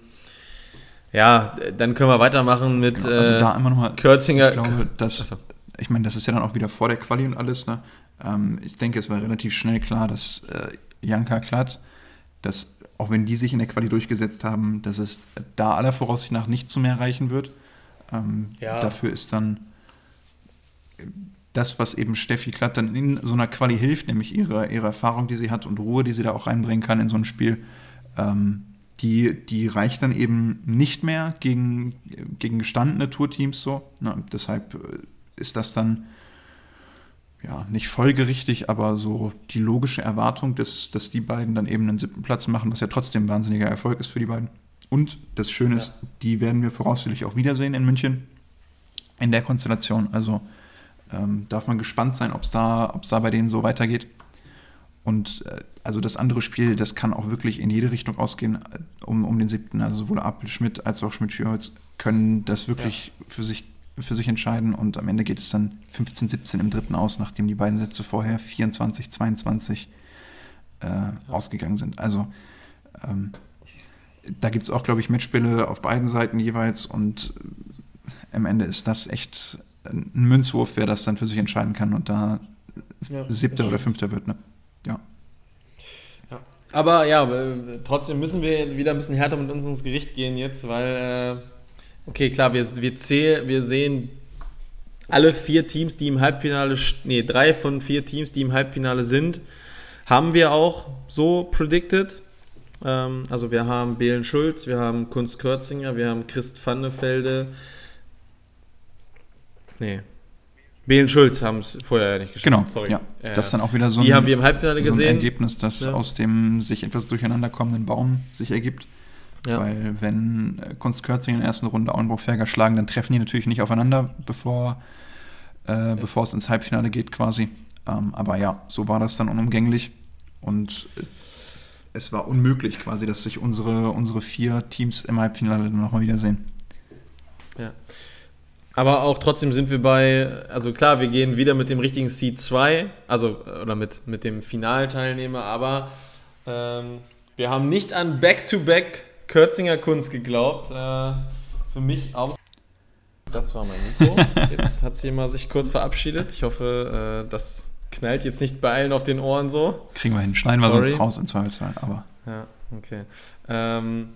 ja, dann können wir weitermachen mit genau, also da immer noch mal, Kürzinger. Ich glaube, dass, ich meine, das ist ja dann auch wieder vor der Quali und alles. Ne? Ähm, ich denke, es war relativ schnell klar, dass äh, Janka Klatt, dass auch wenn die sich in der Quali durchgesetzt haben, dass es da aller Voraussicht nach nicht zu mehr reichen wird. Ähm, ja. Dafür ist dann das, was eben Steffi Klatt dann in so einer Quali hilft, nämlich ihre, ihre Erfahrung, die sie hat und Ruhe, die sie da auch reinbringen kann in so ein Spiel, ähm, die, die reicht dann eben nicht mehr gegen, gegen gestandene Tourteams so. Na, deshalb äh, ist das dann ja nicht folgerichtig, aber so die logische Erwartung, dass, dass die beiden dann eben einen siebten Platz machen, was ja trotzdem ein wahnsinniger Erfolg ist für die beiden. Und das Schöne ist, die werden wir voraussichtlich auch wiedersehen in München in der Konstellation. Also ähm, darf man gespannt sein, ob es da, da bei denen so weitergeht. Und äh, also das andere Spiel, das kann auch wirklich in jede Richtung ausgehen, äh, um, um den siebten. Also sowohl Apel Schmidt als auch Schmidt-Schürholz können das wirklich ja. für sich für sich entscheiden und am Ende geht es dann 15-17 im dritten aus, nachdem die beiden Sätze vorher 24-22 äh, ausgegangen sind. Also ähm, da gibt es auch, glaube ich, Matchspiele auf beiden Seiten jeweils und äh, am Ende ist das echt ein Münzwurf, wer das dann für sich entscheiden kann und da ja, siebter oder fünfter wird. Ne? Ja. ja. Aber ja, trotzdem müssen wir wieder ein bisschen härter mit uns ins Gericht gehen jetzt, weil äh Okay, klar, wir, wir, zähl, wir sehen alle vier Teams, die im Halbfinale, nee, drei von vier Teams, die im Halbfinale sind, haben wir auch so predicted. Ähm, also wir haben Belen Schulz, wir haben Kunst Kürzinger, wir haben Christ Vannefelde. Nee. Belen Schulz haben es vorher ja nicht geschafft. Genau, sorry. Ja, äh, das ist dann auch wieder so ein, die haben wir im Halbfinale so gesehen. Ergebnis, das ja. aus dem sich etwas durcheinander kommenden Baum sich ergibt. Ja. Weil wenn äh, Kunst Kürzing in der ersten Runde Auenbrock-Ferger schlagen, dann treffen die natürlich nicht aufeinander, bevor äh, ja. bevor es ins Halbfinale geht quasi. Ähm, aber ja, so war das dann unumgänglich. Und äh, es war unmöglich quasi, dass sich unsere, unsere vier Teams im Halbfinale nochmal wiedersehen. Ja. Aber auch trotzdem sind wir bei, also klar, wir gehen wieder mit dem richtigen Seed 2, also oder mit, mit dem Finalteilnehmer, aber ähm, wir haben nicht an Back-to-Back Kürzinger Kunst geglaubt. Äh, für mich auch. Das war mein Mikro. Jetzt hat sie mal sich kurz verabschiedet. Ich hoffe, äh, das knallt jetzt nicht bei allen auf den Ohren so. Kriegen wir hin. Schneiden wir sonst raus im Zweifelsfall, aber. Ja, okay. Ähm,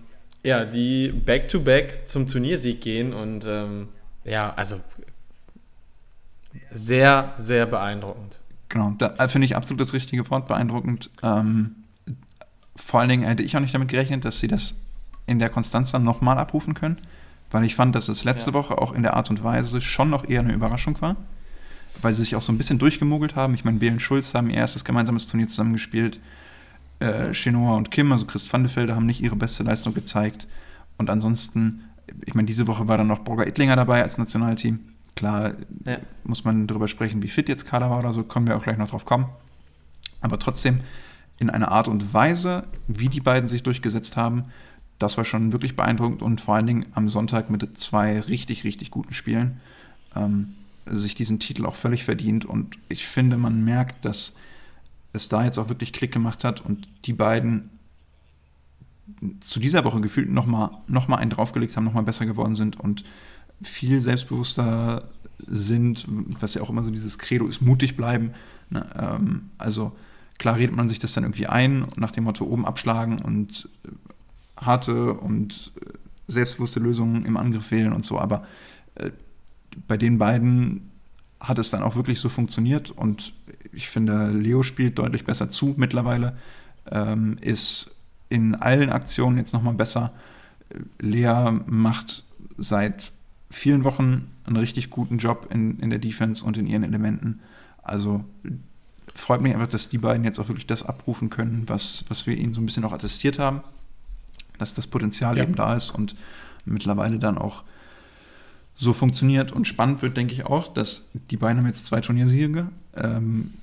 ja, die Back-to-Back -back zum Turniersieg gehen und ähm, ja, also sehr, sehr beeindruckend. Genau, da finde ich absolut das richtige Wort, beeindruckend. Ähm, vor allen Dingen hätte ich auch nicht damit gerechnet, dass sie das in der Konstanz dann nochmal abrufen können, weil ich fand, dass es letzte ja. Woche auch in der Art und Weise schon noch eher eine Überraschung war, weil sie sich auch so ein bisschen durchgemogelt haben. Ich meine, Belen Schulz haben ihr erstes gemeinsames Turnier zusammengespielt. Äh, und Kim, also Chris van de Velde, haben nicht ihre beste Leistung gezeigt. Und ansonsten, ich meine, diese Woche war dann noch Borger Ittlinger dabei als Nationalteam. Klar ja. muss man darüber sprechen, wie fit jetzt Kader war oder so, können wir auch gleich noch drauf kommen. Aber trotzdem, in einer Art und Weise, wie die beiden sich durchgesetzt haben, das war schon wirklich beeindruckend und vor allen Dingen am Sonntag mit zwei richtig, richtig guten Spielen ähm, sich diesen Titel auch völlig verdient. Und ich finde, man merkt, dass es da jetzt auch wirklich Klick gemacht hat und die beiden zu dieser Woche gefühlt nochmal noch mal einen draufgelegt haben, nochmal besser geworden sind und viel selbstbewusster sind, was ja auch immer so dieses Credo ist, mutig bleiben. Ne? Ähm, also klar redet man sich das dann irgendwie ein, nach dem Motto oben abschlagen und harte und äh, selbstbewusste Lösungen im Angriff wählen und so, aber äh, bei den beiden hat es dann auch wirklich so funktioniert und ich finde, Leo spielt deutlich besser zu mittlerweile, ähm, ist in allen Aktionen jetzt nochmal besser. Lea macht seit vielen Wochen einen richtig guten Job in, in der Defense und in ihren Elementen. Also freut mich einfach, dass die beiden jetzt auch wirklich das abrufen können, was, was wir ihnen so ein bisschen auch attestiert haben dass das Potenzial ja. eben da ist und mittlerweile dann auch so funktioniert. Und spannend wird, denke ich, auch, dass die beiden haben jetzt zwei Turniersiege. Ähm,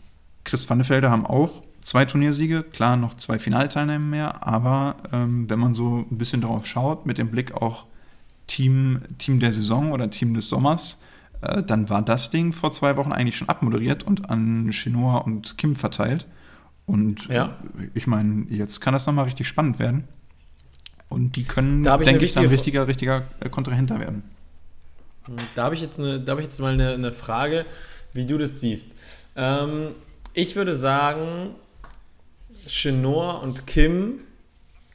Chris van de Velde haben auch zwei Turniersiege, klar noch zwei Finalteilnehmer mehr, aber ähm, wenn man so ein bisschen darauf schaut, mit dem Blick auch Team, Team der Saison oder Team des Sommers, äh, dann war das Ding vor zwei Wochen eigentlich schon abmoderiert und an Chinois und Kim verteilt. Und ja. ich meine, jetzt kann das nochmal richtig spannend werden. Und die können, denke ich, dann richtiger, richtiger äh, Kontrahenter werden. Da habe ich, jetzt eine, da hab ich jetzt mal eine, eine Frage, wie du das siehst. Ähm, ich würde sagen, Chenor und Kim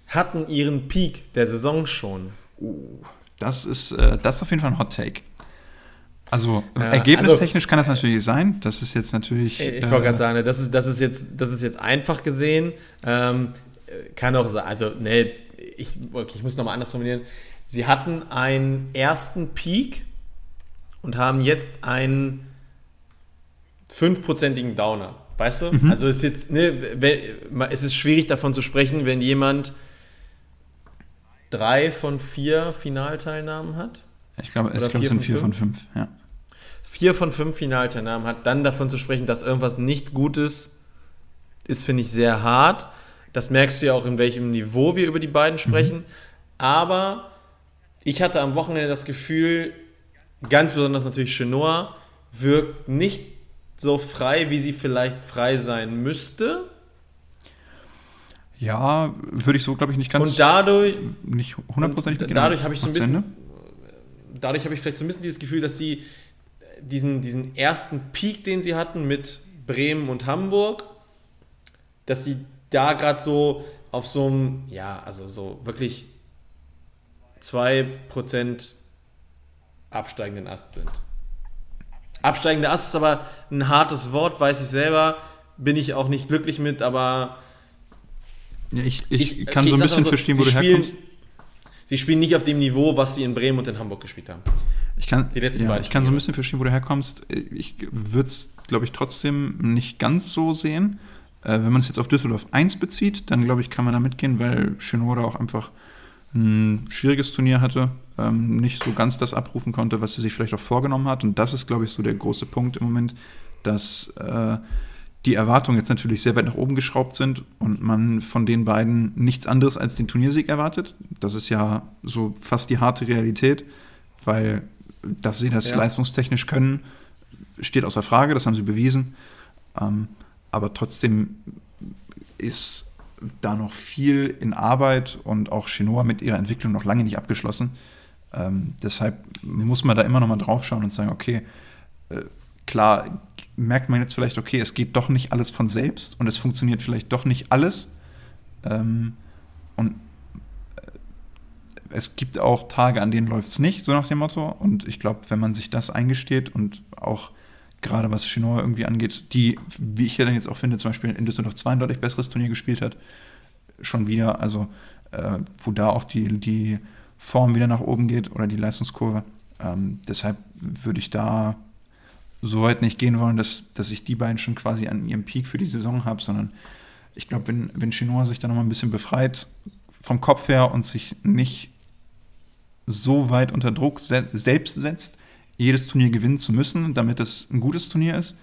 hatten ihren Peak der Saison schon. Uh, das ist, äh, das ist auf jeden Fall ein Hot Take. Also ja, ergebnistechnisch also, kann das natürlich sein. Das ist jetzt natürlich. Ich, wollte gerade äh, sagen, das ist, das, ist jetzt, das ist jetzt einfach gesehen. Ähm, kann auch sein, also ne, ich, okay, ich muss nochmal anders formulieren. Sie hatten einen ersten Peak und haben jetzt einen fünfprozentigen Downer. Weißt du? Mhm. Also es ist jetzt, ne, es ist schwierig davon zu sprechen, wenn jemand drei von vier Finalteilnahmen hat. Ich glaube, es glaub, sind vier von fünf, ja. Vier von fünf Finalteilnahmen hat, dann davon zu sprechen, dass irgendwas nicht gut ist, ist, finde ich, sehr hart. Das merkst du ja auch, in welchem Niveau wir über die beiden sprechen. Mhm. Aber ich hatte am Wochenende das Gefühl, ganz besonders natürlich Chenoa, wirkt nicht so frei, wie sie vielleicht frei sein müsste. Ja, würde ich so, glaube ich, nicht ganz. Und dadurch. Nicht hundertprozentig Dadurch habe ich so ein bisschen. Dadurch habe ich vielleicht so ein bisschen dieses Gefühl, dass sie diesen, diesen ersten Peak, den sie hatten mit Bremen und Hamburg, dass sie da gerade so auf so einem, ja, also so wirklich 2% absteigenden Ast sind. Absteigender Ast ist aber ein hartes Wort, weiß ich selber, bin ich auch nicht glücklich mit, aber. Ja, ich, ich, ich, kann okay, so ein bisschen so, verstehen, wo du spielen, herkommst. Sie spielen nicht auf dem Niveau, was sie in Bremen und in Hamburg gespielt haben. Ich kann, Die letzten ja, ich kann so ein bisschen verstehen, wo du herkommst. Ich würde es, glaube ich, trotzdem nicht ganz so sehen. Äh, wenn man es jetzt auf Düsseldorf 1 bezieht, dann glaube ich, kann man da mitgehen, weil Schönora auch einfach ein schwieriges Turnier hatte, ähm, nicht so ganz das abrufen konnte, was sie sich vielleicht auch vorgenommen hat. Und das ist, glaube ich, so der große Punkt im Moment, dass äh, die Erwartungen jetzt natürlich sehr weit nach oben geschraubt sind und man von den beiden nichts anderes als den Turniersieg erwartet. Das ist ja so fast die harte Realität, weil dass sie das ja. leistungstechnisch können, steht außer Frage, das haben sie bewiesen. Ähm, aber trotzdem ist da noch viel in Arbeit und auch Chinoa mit ihrer Entwicklung noch lange nicht abgeschlossen. Ähm, deshalb muss man da immer noch mal drauf schauen und sagen, okay, äh, klar merkt man jetzt vielleicht, okay, es geht doch nicht alles von selbst und es funktioniert vielleicht doch nicht alles. Ähm, und äh, es gibt auch Tage, an denen läuft es nicht, so nach dem Motto. Und ich glaube, wenn man sich das eingesteht und auch gerade was Chinois irgendwie angeht, die, wie ich ja dann jetzt auch finde, zum Beispiel in Düsseldorf 2 ein deutlich besseres Turnier gespielt hat, schon wieder, also äh, wo da auch die, die Form wieder nach oben geht oder die Leistungskurve. Ähm, deshalb würde ich da so weit nicht gehen wollen, dass, dass ich die beiden schon quasi an ihrem Peak für die Saison habe, sondern ich glaube, wenn, wenn Chinois sich da nochmal ein bisschen befreit vom Kopf her und sich nicht so weit unter Druck se selbst setzt, jedes Turnier gewinnen zu müssen, damit es ein gutes Turnier ist,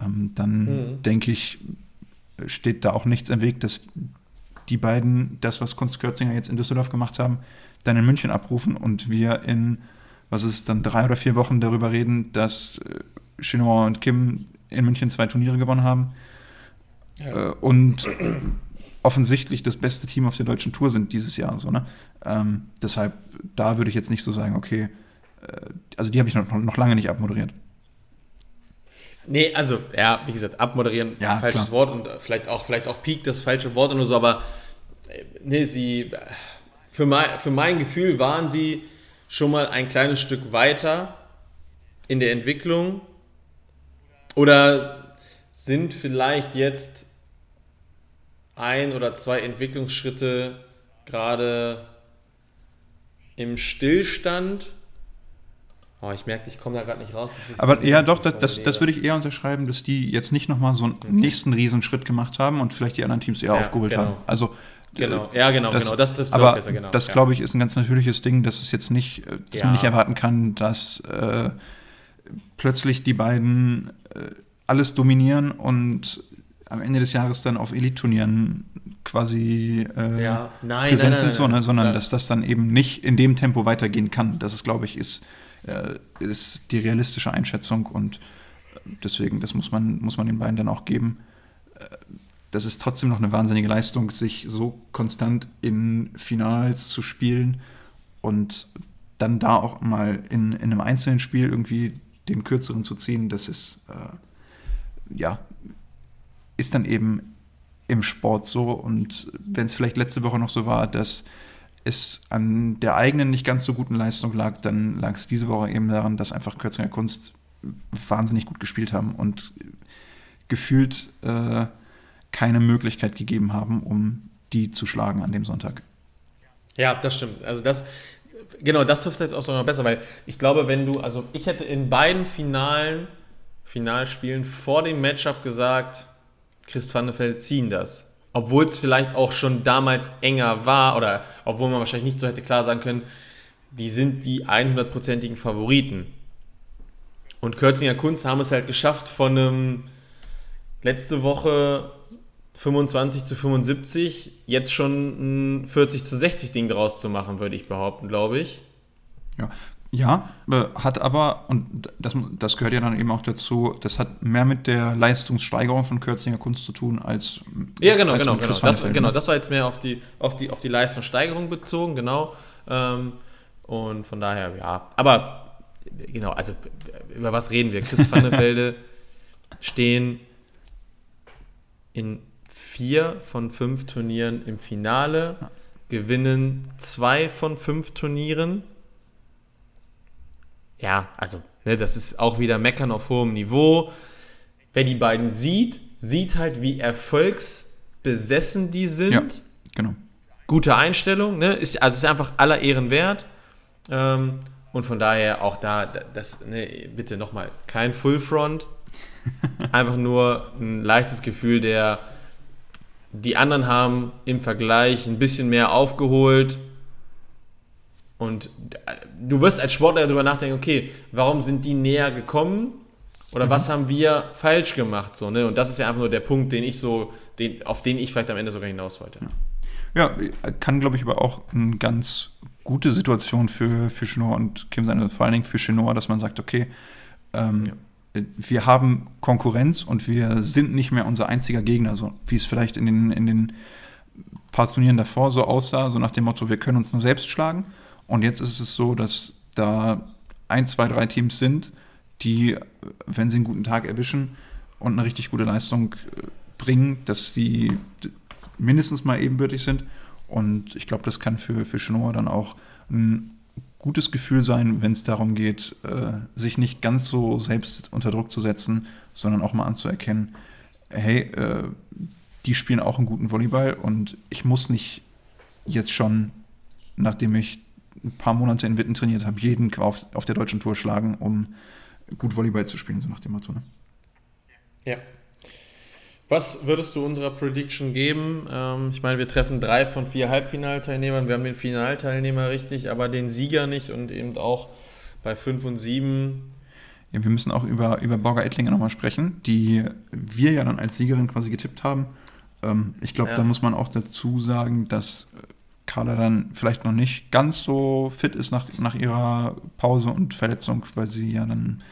ähm, dann mhm. denke ich, steht da auch nichts im Weg, dass die beiden das, was Kunst Kürzinger jetzt in Düsseldorf gemacht haben, dann in München abrufen und wir in, was ist dann, drei oder vier Wochen darüber reden, dass Chinois und Kim in München zwei Turniere gewonnen haben ja. äh, und offensichtlich das beste Team auf der deutschen Tour sind dieses Jahr. So, ne? Ähm, deshalb, da würde ich jetzt nicht so sagen, okay, äh, also die habe ich noch, noch lange nicht abmoderiert. Nee, also, ja, wie gesagt, abmoderieren, ja, falsches klar. Wort und vielleicht auch, vielleicht auch Peak, das falsche Wort oder so, aber äh, nee, sie, für mein, für mein Gefühl waren sie schon mal ein kleines Stück weiter in der Entwicklung oder sind vielleicht jetzt ein oder zwei Entwicklungsschritte gerade im Stillstand Oh, ich merke, ich komme da gerade nicht raus. Aber ja, doch, das, das, das, würde ich eher unterschreiben, dass die jetzt nicht nochmal so einen okay. nächsten Riesenschritt gemacht haben und vielleicht die anderen Teams eher ja, aufgeholt genau. haben. Also, genau, ja, genau, das, genau. Das trifft aber besser, genau. Das, ja. glaube ich, ist ein ganz natürliches Ding, dass es jetzt nicht, äh, dass ja. man nicht erwarten kann, dass äh, plötzlich die beiden äh, alles dominieren und am Ende des Jahres dann auf Elite-Turnieren quasi äh, ja. nein, Präsenz nein, nein, sind, so, ne? sondern dass das dann eben nicht in dem Tempo weitergehen kann. Das ist, glaube ich, ist äh, ist die realistische Einschätzung und deswegen, das muss man, muss man den beiden dann auch geben. Äh, das ist trotzdem noch eine wahnsinnige Leistung, sich so konstant in Finals zu spielen und dann da auch mal in, in einem einzelnen Spiel irgendwie den kürzeren zu ziehen, das ist, äh, ja, ist dann eben im Sport so. Und wenn es vielleicht letzte Woche noch so war, dass es an der eigenen nicht ganz so guten Leistung lag, dann lag es diese Woche eben daran, dass einfach Kürzinger Kunst wahnsinnig gut gespielt haben und gefühlt äh, keine Möglichkeit gegeben haben, um die zu schlagen an dem Sonntag. Ja, das stimmt. Also das, genau, das trifft jetzt auch noch besser, weil ich glaube, wenn du, also ich hätte in beiden finalen Finalspielen vor dem Matchup gesagt, Christ van der Velde ziehen das obwohl es vielleicht auch schon damals enger war oder obwohl man wahrscheinlich nicht so hätte klar sagen können, die sind die 100%igen Favoriten. Und Kürzinger Kunst haben es halt geschafft, von einem letzte Woche 25 zu 75 jetzt schon ein 40 zu 60 Ding draus zu machen, würde ich behaupten, glaube ich. Ja, ja, äh, hat aber, und das, das gehört ja dann eben auch dazu, das hat mehr mit der Leistungssteigerung von Kürzinger Kunst zu tun als. Ja, genau, als genau, genau. Das, genau. Das war jetzt mehr auf die, auf die, auf die Leistungssteigerung bezogen, genau. Ähm, und von daher, ja. Aber, genau, also über was reden wir? Chris Vannefelde stehen in vier von fünf Turnieren im Finale, gewinnen zwei von fünf Turnieren ja, also, ne, das ist auch wieder Meckern auf hohem Niveau. Wer die beiden sieht, sieht halt, wie erfolgsbesessen die sind. Ja, genau. Gute Einstellung, ne? Ist, also ist einfach aller Ehren wert. Ähm, und von daher auch da, das, ne, bitte nochmal, kein Full Front. Einfach nur ein leichtes Gefühl der, die anderen haben im Vergleich ein bisschen mehr aufgeholt Und äh, du wirst als Sportler darüber nachdenken, okay, warum sind die näher gekommen? Oder mhm. was haben wir falsch gemacht? So, ne? Und das ist ja einfach nur der Punkt, den ich so, den, auf den ich vielleicht am Ende sogar hinaus wollte. Ja, ja kann, glaube ich, aber auch eine ganz gute Situation für, für Chinois und Kim sein, also vor allen Dingen für Chinois, dass man sagt, okay, ähm, ja. wir haben Konkurrenz und wir sind nicht mehr unser einziger Gegner, so wie es vielleicht in den, in den paar Turnieren davor so aussah, so nach dem Motto, wir können uns nur selbst schlagen. Und jetzt ist es so, dass da ein, zwei, drei Teams sind, die, wenn sie einen guten Tag erwischen und eine richtig gute Leistung äh, bringen, dass sie mindestens mal ebenbürtig sind. Und ich glaube, das kann für, für Schnorr dann auch ein gutes Gefühl sein, wenn es darum geht, äh, sich nicht ganz so selbst unter Druck zu setzen, sondern auch mal anzuerkennen, hey, äh, die spielen auch einen guten Volleyball und ich muss nicht jetzt schon, nachdem ich ein paar Monate in Witten trainiert habe, jeden auf, auf der deutschen Tour schlagen, um gut Volleyball zu spielen, so nach dem Motto. Ne? Ja. Was würdest du unserer Prediction geben? Ähm, ich meine, wir treffen drei von vier Halbfinalteilnehmern. Wir haben den Finalteilnehmer richtig, aber den Sieger nicht und eben auch bei fünf und sieben. Ja, wir müssen auch über, über Borger Ettlinger nochmal sprechen, die wir ja dann als Siegerin quasi getippt haben. Ähm, ich glaube, ja. da muss man auch dazu sagen, dass Carla dann vielleicht noch nicht ganz so fit ist nach, nach ihrer Pause und Verletzung, weil sie ja dann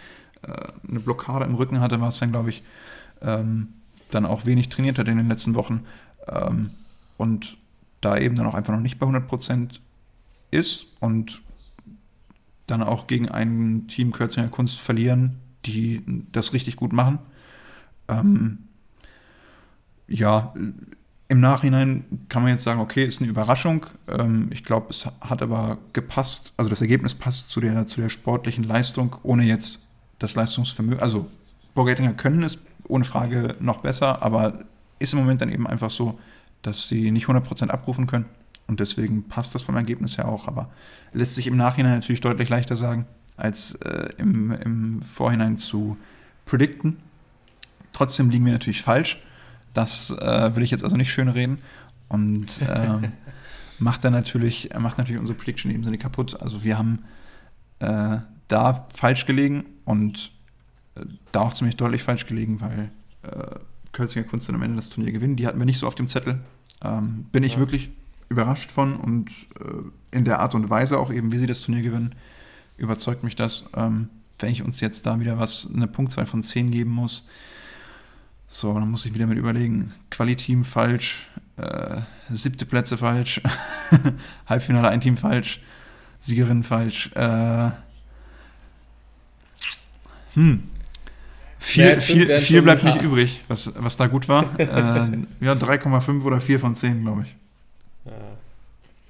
äh, eine Blockade im Rücken hatte, war es dann, glaube ich, ähm, dann auch wenig trainiert hat in den letzten Wochen ähm, und da eben dann auch einfach noch nicht bei 100 Prozent ist und dann auch gegen ein Team Kürzinger Kunst verlieren, die das richtig gut machen. Ähm, ja, im Nachhinein kann man jetzt sagen, okay, ist eine Überraschung. Ähm, ich glaube, es hat aber gepasst, also das Ergebnis passt zu der, zu der sportlichen Leistung, ohne jetzt das Leistungsvermögen. Also Borgettinger können es ohne Frage noch besser, aber ist im Moment dann eben einfach so, dass sie nicht 100% abrufen können. Und deswegen passt das vom Ergebnis her auch, aber lässt sich im Nachhinein natürlich deutlich leichter sagen, als äh, im, im Vorhinein zu predikten. Trotzdem liegen wir natürlich falsch. Das äh, will ich jetzt also nicht schön reden. Und äh, macht dann natürlich, macht natürlich unsere Prediction in dem Sinne kaputt. Also wir haben äh, da falsch gelegen und äh, da auch ziemlich deutlich falsch gelegen, weil äh, Kölzinger Kunst dann am Ende das Turnier gewinnen. Die hatten wir nicht so auf dem Zettel. Ähm, bin ich ja. wirklich überrascht von und äh, in der Art und Weise auch eben, wie sie das Turnier gewinnen, überzeugt mich das. Ähm, wenn ich uns jetzt da wieder was, eine Punktzahl von 10 geben muss, so, dann muss ich wieder mit überlegen. Quali-Team falsch, äh, siebte Plätze falsch, Halbfinale ein Team falsch, Siegerin falsch. Äh, hm. Viel, ja, viel, viel bleibt nicht übrig, was, was da gut war. äh, ja, 3,5 oder 4 von 10, glaube ich. Ja,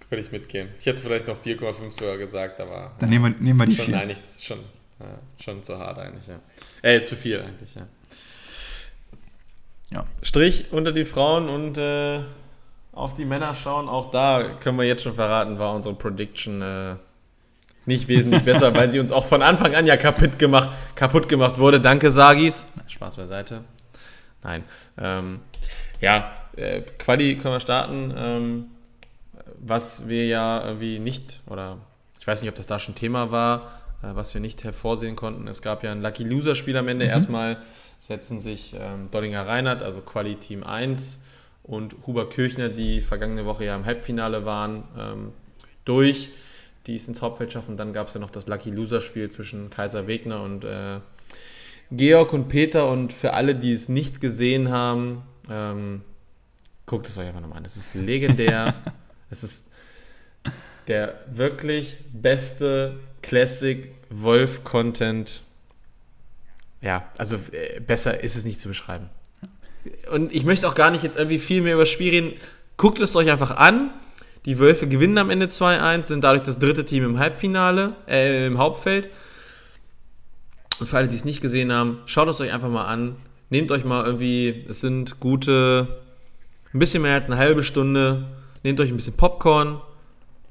würde ich mitgehen. Ich hätte vielleicht noch 4,5 sogar gesagt, aber. Dann nehmen wir, nehmen wir die schon 4. Eigentlich schon, ja, schon zu hart eigentlich, ja. Äh, zu viel eigentlich, ja. Ja. Strich unter die Frauen und äh, auf die Männer schauen. Auch da können wir jetzt schon verraten, war unsere Prediction äh, nicht wesentlich besser, weil sie uns auch von Anfang an ja kaputt gemacht, kaputt gemacht wurde. Danke, Sagis. Spaß beiseite. Nein. Ähm, ja, äh, Quali können wir starten. Ähm, was wir ja irgendwie nicht, oder ich weiß nicht, ob das da schon Thema war, äh, was wir nicht hervorsehen konnten. Es gab ja ein Lucky Loser-Spiel am Ende. Mhm. Erstmal setzen sich ähm, Dollinger Reinhardt, also Quali Team 1 und Huber Kirchner, die vergangene Woche ja im Halbfinale waren, ähm, durch, die es ins Hauptfeld schaffen. Dann gab es ja noch das Lucky Loser Spiel zwischen Kaiser Wegner und äh, Georg und Peter. Und für alle, die es nicht gesehen haben, ähm, guckt es euch einfach nochmal an. Es ist legendär. es ist der wirklich beste Classic Wolf Content ja, also äh, besser ist es nicht zu beschreiben. Und ich möchte auch gar nicht jetzt irgendwie viel mehr über das Spiel reden. Guckt es euch einfach an. Die Wölfe gewinnen am Ende 2-1, sind dadurch das dritte Team im Halbfinale, äh, im Hauptfeld. Und für alle, die es nicht gesehen haben, schaut es euch einfach mal an. Nehmt euch mal irgendwie, es sind gute, ein bisschen mehr als eine halbe Stunde. Nehmt euch ein bisschen Popcorn,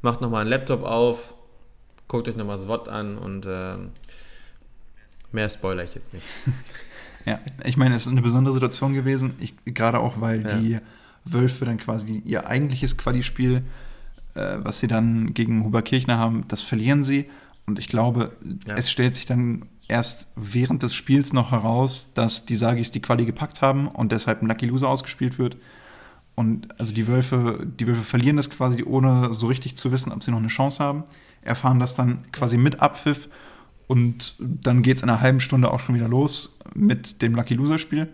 macht nochmal einen Laptop auf, guckt euch nochmal das Wort an und äh, Mehr spoiler ich jetzt nicht. ja, ich meine, es ist eine besondere Situation gewesen, ich, gerade auch, weil ja. die Wölfe dann quasi ihr eigentliches Quali-Spiel äh, was sie dann gegen Huberkirchner haben, das verlieren sie. Und ich glaube, ja. es stellt sich dann erst während des Spiels noch heraus, dass die Sagis die Quali gepackt haben und deshalb ein Lucky Loser ausgespielt wird. Und also die Wölfe, die Wölfe verlieren das quasi, ohne so richtig zu wissen, ob sie noch eine Chance haben. Erfahren das dann quasi mit Abpfiff und dann geht es in einer halben Stunde auch schon wieder los mit dem Lucky Loser-Spiel.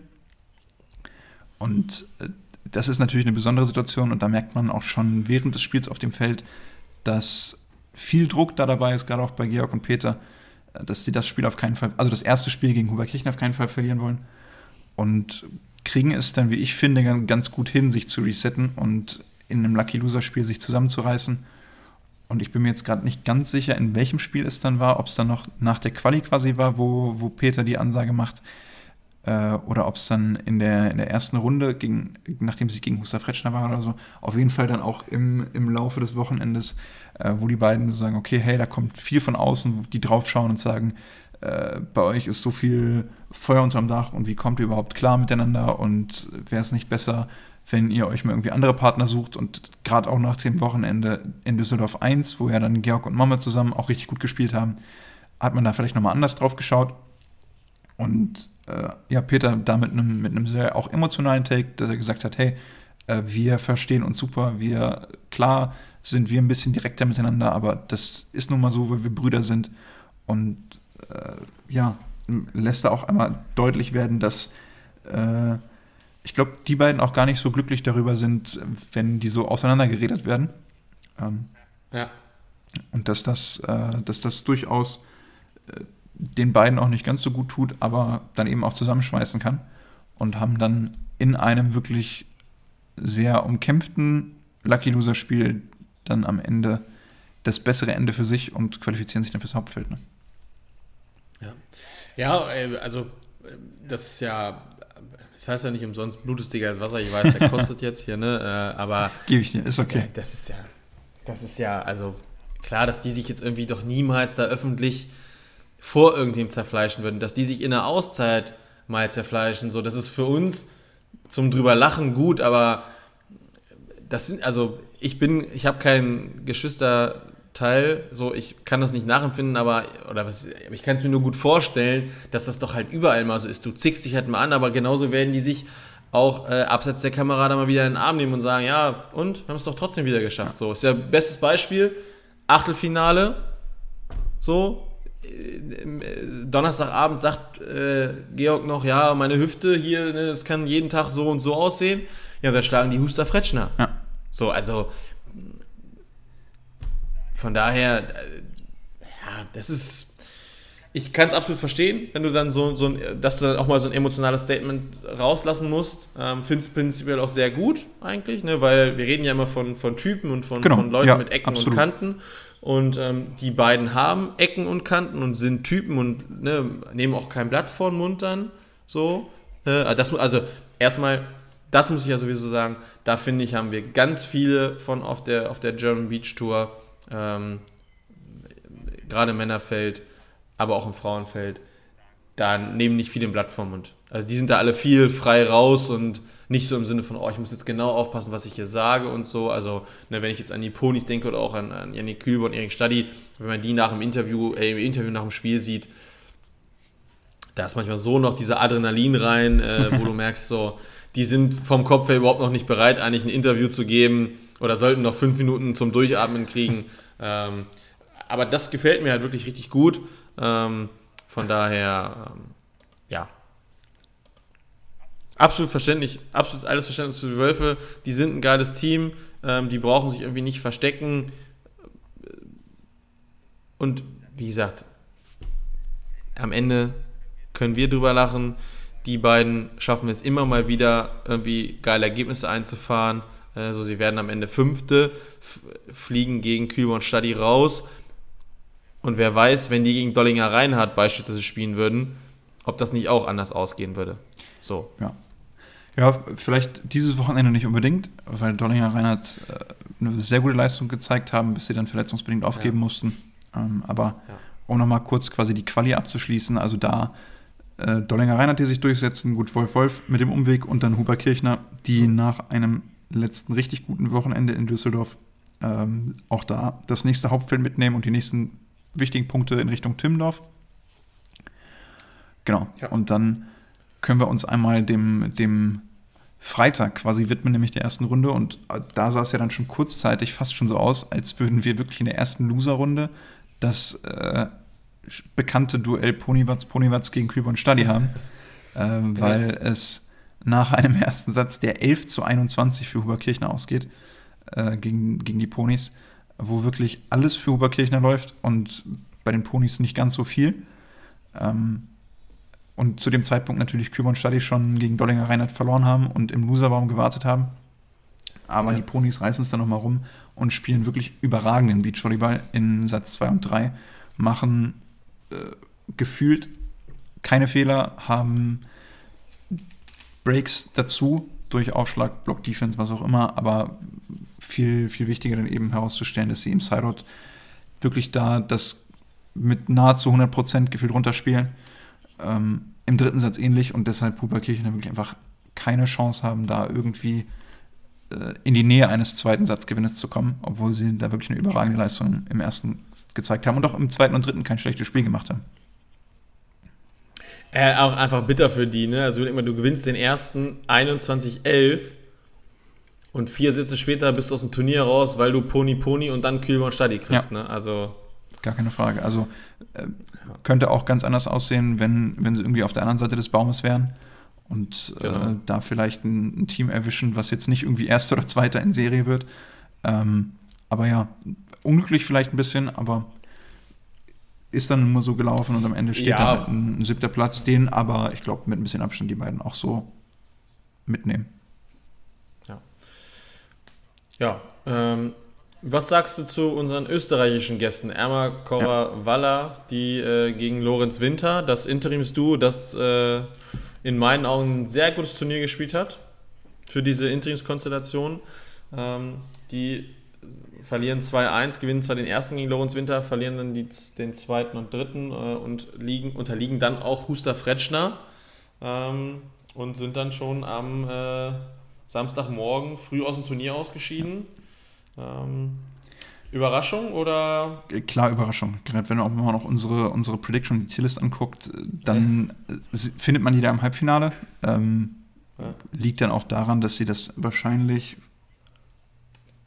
Und äh, das ist natürlich eine besondere Situation und da merkt man auch schon während des Spiels auf dem Feld, dass viel Druck da dabei ist, gerade auch bei Georg und Peter, äh, dass sie das Spiel auf keinen Fall, also das erste Spiel gegen Huberkirchen auf keinen Fall verlieren wollen. Und kriegen es dann, wie ich finde, ganz gut hin, sich zu resetten und in einem Lucky Loser-Spiel sich zusammenzureißen. Und ich bin mir jetzt gerade nicht ganz sicher, in welchem Spiel es dann war, ob es dann noch nach der Quali quasi war, wo, wo Peter die Ansage macht, äh, oder ob es dann in der, in der ersten Runde, gegen, nachdem sie gegen Gustav Retschner war oder so, auf jeden Fall dann auch im, im Laufe des Wochenendes, äh, wo die beiden sagen, okay, hey, da kommt viel von außen, die draufschauen und sagen, äh, bei euch ist so viel Feuer unterm Dach und wie kommt ihr überhaupt klar miteinander und wäre es nicht besser, wenn ihr euch mal irgendwie andere Partner sucht und gerade auch nach dem Wochenende in Düsseldorf 1, wo ja dann Georg und Mama zusammen auch richtig gut gespielt haben, hat man da vielleicht nochmal anders drauf geschaut. Und äh, ja, Peter da mit einem, mit sehr auch emotionalen Take, dass er gesagt hat, hey, äh, wir verstehen uns super, wir, klar sind wir ein bisschen direkter miteinander, aber das ist nun mal so, weil wir Brüder sind. Und äh, ja, lässt da auch einmal deutlich werden, dass äh, glaube, die beiden auch gar nicht so glücklich darüber sind, wenn die so auseinandergeredet werden. Ähm, ja. Und dass das, äh, dass das durchaus äh, den beiden auch nicht ganz so gut tut, aber dann eben auch zusammenschmeißen kann. Und haben dann in einem wirklich sehr umkämpften Lucky Loser Spiel dann am Ende das bessere Ende für sich und qualifizieren sich dann fürs Hauptfeld. Ne? Ja. Ja, äh, also äh, das ist ja, das heißt ja nicht umsonst blutlustiger als Wasser. Ich weiß, der kostet jetzt hier, ne? Äh, aber. Gebe ich dir, ist okay. Das ist ja, das ist ja, also klar, dass die sich jetzt irgendwie doch niemals da öffentlich vor irgendwem zerfleischen würden, dass die sich in der Auszeit mal zerfleischen. So, das ist für uns zum drüber lachen gut, aber das sind, also ich bin, ich habe kein Geschwister Teil. So, ich kann das nicht nachempfinden, aber, oder was, ich kann es mir nur gut vorstellen, dass das doch halt überall mal so ist. Du zickst dich halt mal an, aber genauso werden die sich auch äh, abseits der Kamera dann mal wieder in den Arm nehmen und sagen, ja, und wir haben es doch trotzdem wieder geschafft. So, ist ja bestes Beispiel, Achtelfinale, so, äh, Donnerstagabend sagt äh, Georg noch, ja, meine Hüfte hier, ne, das kann jeden Tag so und so aussehen. Ja, da schlagen die Huster Fretschner. Ja. So, also von daher, äh, ja, das ist. Ich kann es absolut verstehen, wenn du dann so, so ein, dass du dann auch mal so ein emotionales Statement rauslassen musst. Ähm, Finde es prinzipiell auch sehr gut, eigentlich, ne? weil wir reden ja immer von, von Typen und von, genau, von Leuten ja, mit Ecken absolut. und Kanten. Und ähm, die beiden haben Ecken und Kanten und sind Typen und ne, nehmen auch kein Blatt vor den Mund dann. So. Äh, das, also erstmal, das muss ich ja sowieso sagen, da finde ich, haben wir ganz viele von auf der, auf der German Beach Tour ähm, gerade im Männerfeld, aber auch im Frauenfeld, da nehmen nicht viele ein Blatt vom Mund. Also die sind da alle viel frei raus und nicht so im Sinne von, oh, ich muss jetzt genau aufpassen, was ich hier sage und so. Also, ne, wenn ich jetzt an die Ponys denke oder auch an, an Janik Kühlber und Erik Stadi, wenn man die nach dem Interview, äh, im Interview nach dem Spiel sieht, da ist manchmal so noch dieser Adrenalin rein, äh, wo du merkst, so, die sind vom Kopf her überhaupt noch nicht bereit, eigentlich ein Interview zu geben oder sollten noch fünf Minuten zum Durchatmen kriegen. Ähm, aber das gefällt mir halt wirklich richtig gut. Ähm, von daher, ähm, ja. Absolut verständlich, absolut alles Verständnis für die Wölfe. Die sind ein geiles Team, ähm, die brauchen sich irgendwie nicht verstecken. Und wie gesagt, am Ende können wir drüber lachen. Die beiden schaffen es immer mal wieder, irgendwie geile Ergebnisse einzufahren. Also sie werden am Ende Fünfte, fliegen gegen Kühlmann und Stadi raus. Und wer weiß, wenn die gegen Dollinger Reinhardt beispielsweise spielen würden, ob das nicht auch anders ausgehen würde. So. Ja. Ja, vielleicht dieses Wochenende nicht unbedingt, weil Dollinger Reinhardt äh, eine sehr gute Leistung gezeigt haben, bis sie dann verletzungsbedingt aufgeben ja. mussten. Ähm, aber ja. um nochmal kurz quasi die Quali abzuschließen, also da äh, Dollinger Reinhardt, die sich durchsetzen, gut Wolf Wolf mit dem Umweg und dann Huber Kirchner, die nach einem letzten richtig guten Wochenende in Düsseldorf ähm, auch da das nächste Hauptfeld mitnehmen und die nächsten wichtigen Punkte in Richtung Timmendorf. Genau. Ja. Und dann können wir uns einmal dem, dem Freitag quasi widmen, nämlich der ersten Runde. Und äh, da sah es ja dann schon kurzzeitig fast schon so aus, als würden wir wirklich in der ersten Loser-Runde das äh, bekannte Duell Ponywatz, Ponywatz gegen Küber und Stadi haben. äh, weil ja. es nach einem ersten Satz, der 11 zu 21 für Huberkirchner ausgeht, äh, gegen, gegen die Ponys, wo wirklich alles für Huberkirchner läuft und bei den Ponys nicht ganz so viel. Ähm, und zu dem Zeitpunkt natürlich Küber und Stadi schon gegen Dollinger Reinhardt verloren haben und im Loserbaum gewartet haben. Aber ja. die Ponys reißen es dann nochmal rum und spielen wirklich überragenden Beachvolleyball in Satz 2 und 3, machen äh, gefühlt keine Fehler, haben Breaks dazu durch Aufschlag, Block Defense, was auch immer, aber viel, viel wichtiger dann eben herauszustellen, dass sie im Sideout wirklich da das mit nahezu 100% gefühlt runterspielen ähm, Im dritten Satz ähnlich und deshalb Puperkirchen da wirklich einfach keine Chance haben, da irgendwie äh, in die Nähe eines zweiten Satzgewinnes zu kommen, obwohl sie da wirklich eine überragende Leistung im ersten gezeigt haben und auch im zweiten und dritten kein schlechtes Spiel gemacht haben. Äh, auch einfach bitter für die, ne? Also immer, du gewinnst den ersten 21-11 und vier Sätze später bist du aus dem Turnier raus, weil du Pony Pony und dann Kühlmann Stadi kriegst, ja. ne? Also. Gar keine Frage. Also äh, könnte auch ganz anders aussehen, wenn, wenn sie irgendwie auf der anderen Seite des Baumes wären und äh, genau. äh, da vielleicht ein, ein, Team erwischen, was jetzt nicht irgendwie Erster oder Zweiter in Serie wird. Ähm, aber ja, unglücklich vielleicht ein bisschen, aber ist dann nur so gelaufen und am Ende steht ja. dann halt ein, ein, siebter Platz, den aber, ich glaube, mit ein bisschen Abstand die beiden auch so mitnehmen. Ja. Ja, ähm, was sagst du zu unseren österreichischen Gästen? Erma Cora ja. Waller, die äh, gegen Lorenz Winter, das Interimsduo, das äh, in meinen Augen ein sehr gutes Turnier gespielt hat für diese Interimskonstellation. Ähm, die verlieren 2-1, gewinnen zwar den ersten gegen Lorenz Winter, verlieren dann die, den zweiten und dritten äh, und liegen, unterliegen dann auch Huster Fretschner ähm, und sind dann schon am äh, Samstagmorgen früh aus dem Turnier ausgeschieden. Ähm, Überraschung oder? Klar, Überraschung. Gerade wenn man auch noch unsere, unsere Prediction, die Tierlist anguckt, dann ja. findet man die da im Halbfinale. Ähm, ja. Liegt dann auch daran, dass sie das wahrscheinlich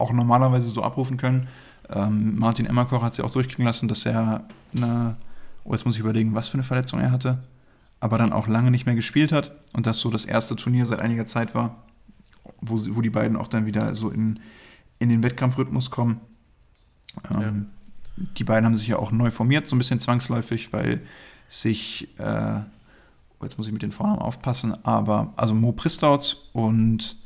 auch normalerweise so abrufen können. Ähm, Martin Emmerkoch hat sie auch durchkriegen lassen, dass er eine, oh, jetzt muss ich überlegen, was für eine Verletzung er hatte, aber dann auch lange nicht mehr gespielt hat und das so das erste Turnier seit einiger Zeit war, wo, sie, wo die beiden auch dann wieder so in in den Wettkampfrhythmus kommen. Ähm, ja. Die beiden haben sich ja auch neu formiert, so ein bisschen zwangsläufig, weil sich, äh, oh, jetzt muss ich mit den Vornamen aufpassen, aber also Mo Pristauts und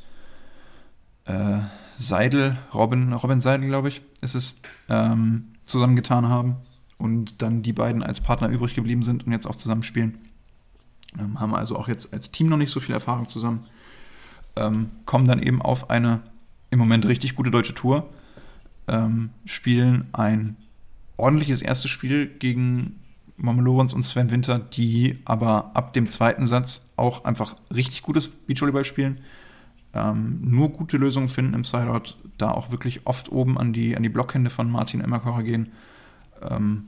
äh, Seidel, Robin, Robin Seidel, glaube ich, ist es, ähm, zusammengetan haben und dann die beiden als Partner übrig geblieben sind und jetzt auch zusammenspielen. Ähm, haben also auch jetzt als Team noch nicht so viel Erfahrung zusammen. Ähm, kommen dann eben auf eine im Moment richtig gute deutsche Tour, ähm, spielen ein ordentliches erstes Spiel gegen Mama Lorenz und Sven Winter, die aber ab dem zweiten Satz auch einfach richtig gutes Beachvolleyball spielen, ähm, nur gute Lösungen finden im Sideout, da auch wirklich oft oben an die, an die Blockhände von Martin Emmerkocher gehen, ähm,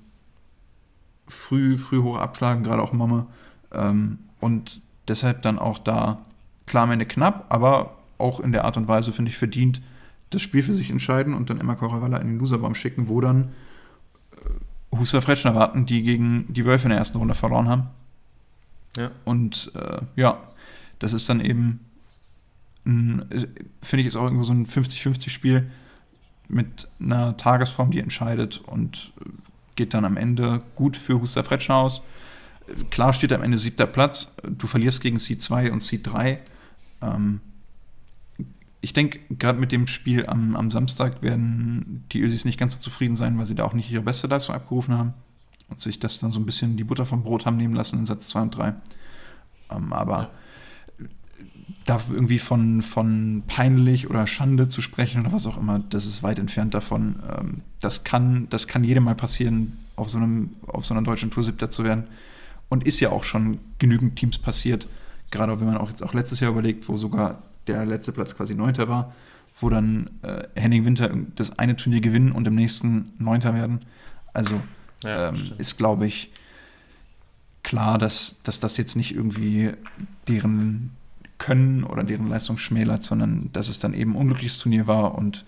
früh, früh hoch abschlagen, gerade auch Mama, ähm, und deshalb dann auch da klar am Ende knapp, aber auch in der Art und Weise, finde ich, verdient das Spiel für sich entscheiden und dann Emma Koravala in den Loserbaum schicken, wo dann äh, Huster Fretschner warten, die gegen die Wölfe in der ersten Runde verloren haben. Ja. Und äh, ja, das ist dann eben, finde ich, ist auch irgendwo so ein 50-50-Spiel mit einer Tagesform, die entscheidet und geht dann am Ende gut für Huster Fretschner aus. Klar steht am Ende siebter Platz. Du verlierst gegen C2 und C3. Ähm, ich denke, gerade mit dem Spiel am, am Samstag werden die Ösis nicht ganz so zufrieden sein, weil sie da auch nicht ihre beste Leistung abgerufen haben und sich das dann so ein bisschen die Butter vom Brot haben nehmen lassen in Satz 2 und 3. Ähm, aber ja. Da irgendwie von, von peinlich oder Schande zu sprechen oder was auch immer, das ist weit entfernt davon. Ähm, das, kann, das kann jedem mal passieren, auf so, einem, auf so einer deutschen Tour siebter zu werden. Und ist ja auch schon genügend Teams passiert. Gerade wenn man auch jetzt auch letztes Jahr überlegt, wo sogar der letzte Platz quasi neunter war. wo dann äh, Henning Winter das eine Turnier gewinnen und im nächsten Neunter werden. Also ja, ähm, ist, glaube ich, klar, dass, dass das jetzt nicht irgendwie deren Können oder deren Leistung schmälert, sondern dass es dann eben ein unglückliches Turnier war und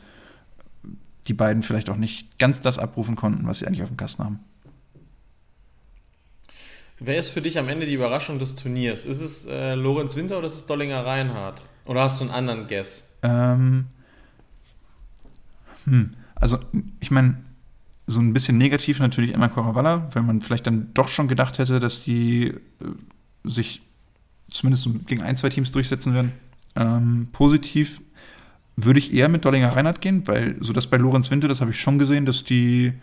die beiden vielleicht auch nicht ganz das abrufen konnten, was sie eigentlich auf dem Kasten haben. Wer ist für dich am Ende die Überraschung des Turniers? Ist es äh, Lorenz Winter oder ist es Dollinger Reinhardt? Oder hast du einen anderen Guess? Ähm, hm, also, ich meine, so ein bisschen negativ natürlich Emma Coravalla, weil man vielleicht dann doch schon gedacht hätte, dass die äh, sich zumindest gegen ein, zwei Teams durchsetzen werden. Ähm, positiv würde ich eher mit Dollinger Reinhardt gehen, weil so das bei Lorenz Winter, das habe ich schon gesehen, dass die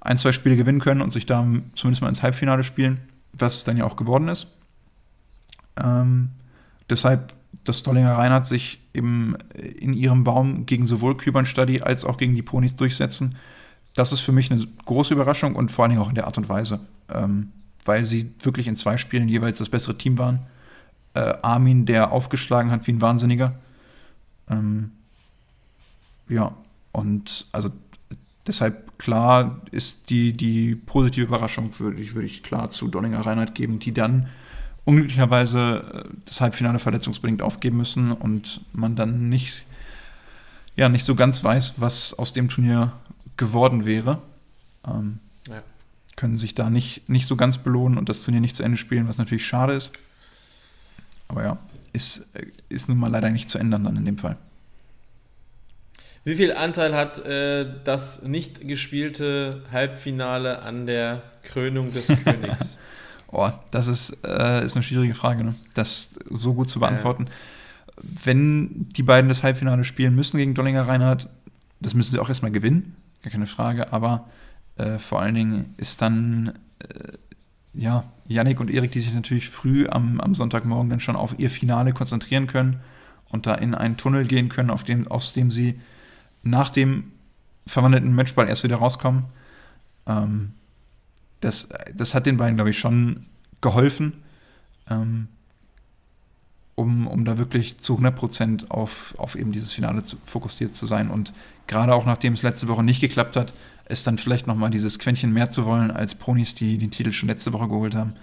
ein, zwei Spiele gewinnen können und sich da zumindest mal ins Halbfinale spielen, was dann ja auch geworden ist. Ähm, deshalb, dass Dollinger Reinhardt sich eben in ihrem Baum gegen sowohl Kübern Study als auch gegen die Ponys durchsetzen, das ist für mich eine große Überraschung und vor allen Dingen auch in der Art und Weise, ähm, weil sie wirklich in zwei Spielen jeweils das bessere Team waren. Äh, Armin, der aufgeschlagen hat wie ein Wahnsinniger. Ähm, ja, und also deshalb klar ist die, die positive Überraschung, würde ich, würde ich klar zu Donninger Reinhardt geben, die dann unglücklicherweise äh, das Halbfinale verletzungsbedingt aufgeben müssen und man dann nicht, ja, nicht so ganz weiß, was aus dem Turnier geworden wäre. Ähm, ja. Können sich da nicht, nicht so ganz belohnen und das Turnier nicht zu Ende spielen, was natürlich schade ist. Aber ja, ist, ist nun mal leider nicht zu ändern dann in dem Fall. Wie viel Anteil hat äh, das nicht gespielte Halbfinale an der Krönung des Königs? oh, das ist, äh, ist eine schwierige Frage, ne? das so gut zu beantworten. Ja. Wenn die beiden das Halbfinale spielen müssen gegen Dollinger Reinhardt, das müssen sie auch erstmal gewinnen gar keine Frage, aber äh, vor allen Dingen ist dann äh, ja, Yannick und Erik, die sich natürlich früh am, am Sonntagmorgen dann schon auf ihr Finale konzentrieren können und da in einen Tunnel gehen können, auf dem, aus dem sie nach dem verwandelten Matchball erst wieder rauskommen. Ähm, das, das hat den beiden, glaube ich, schon geholfen, ähm, um, um da wirklich zu 100% auf, auf eben dieses Finale zu, fokussiert zu sein und gerade auch nachdem es letzte Woche nicht geklappt hat, es dann vielleicht nochmal dieses Quäntchen mehr zu wollen als Ponys, die den Titel schon letzte Woche geholt haben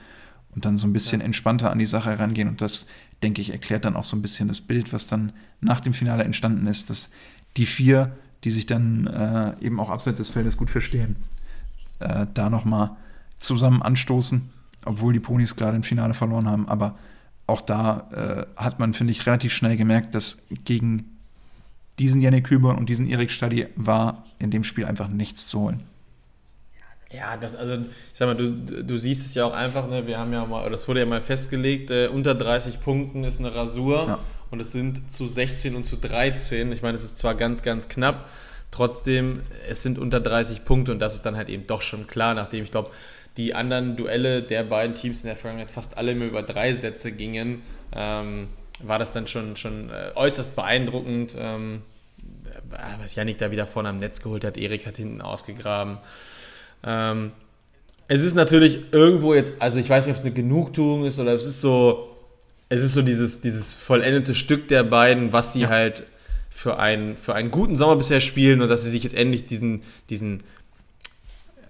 und dann so ein bisschen ja. entspannter an die Sache herangehen. Und das, denke ich, erklärt dann auch so ein bisschen das Bild, was dann nach dem Finale entstanden ist, dass die vier, die sich dann äh, eben auch abseits des Feldes gut verstehen, äh, da nochmal zusammen anstoßen, obwohl die Ponys gerade im Finale verloren haben. Aber auch da äh, hat man, finde ich, relativ schnell gemerkt, dass gegen diesen Yannick Kübern und diesen Erik Stadi war in dem Spiel einfach nichts zu holen. Ja, das, also, ich sag mal, du, du siehst es ja auch einfach, ne, wir haben ja mal, das wurde ja mal festgelegt, äh, unter 30 Punkten ist eine Rasur ja. und es sind zu 16 und zu 13. Ich meine, es ist zwar ganz, ganz knapp, trotzdem, es sind unter 30 Punkte und das ist dann halt eben doch schon klar, nachdem ich glaube, die anderen Duelle der beiden Teams in der Vergangenheit fast alle immer über drei Sätze gingen. Ähm, war das dann schon, schon äh, äußerst beeindruckend. Ähm, äh, was Yannick da wieder vorne am Netz geholt hat, Erik hat hinten ausgegraben. Ähm, es ist natürlich irgendwo jetzt, also ich weiß nicht, ob es eine Genugtuung ist oder es ist so, es ist so dieses, dieses vollendete Stück der beiden, was sie ja. halt für einen, für einen guten Sommer bisher spielen und dass sie sich jetzt endlich diesen, diesen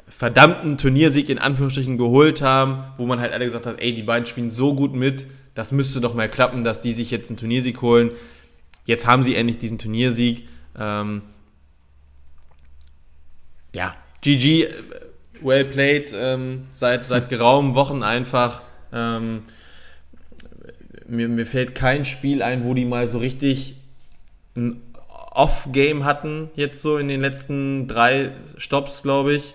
verdammten Turniersieg in Anführungsstrichen geholt haben, wo man halt alle gesagt hat, ey, die beiden spielen so gut mit, das müsste doch mal klappen, dass die sich jetzt einen Turniersieg holen. Jetzt haben sie endlich diesen Turniersieg. Ähm, ja, GG, äh, well played, ähm, seit, seit geraumen Wochen einfach. Ähm, mir, mir fällt kein Spiel ein, wo die mal so richtig ein Off-Game hatten, jetzt so in den letzten drei Stops, glaube ich.